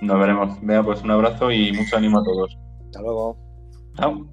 Nos veremos. Vea, pues un abrazo y mucho ánimo a todos.
Hasta luego.
Chao.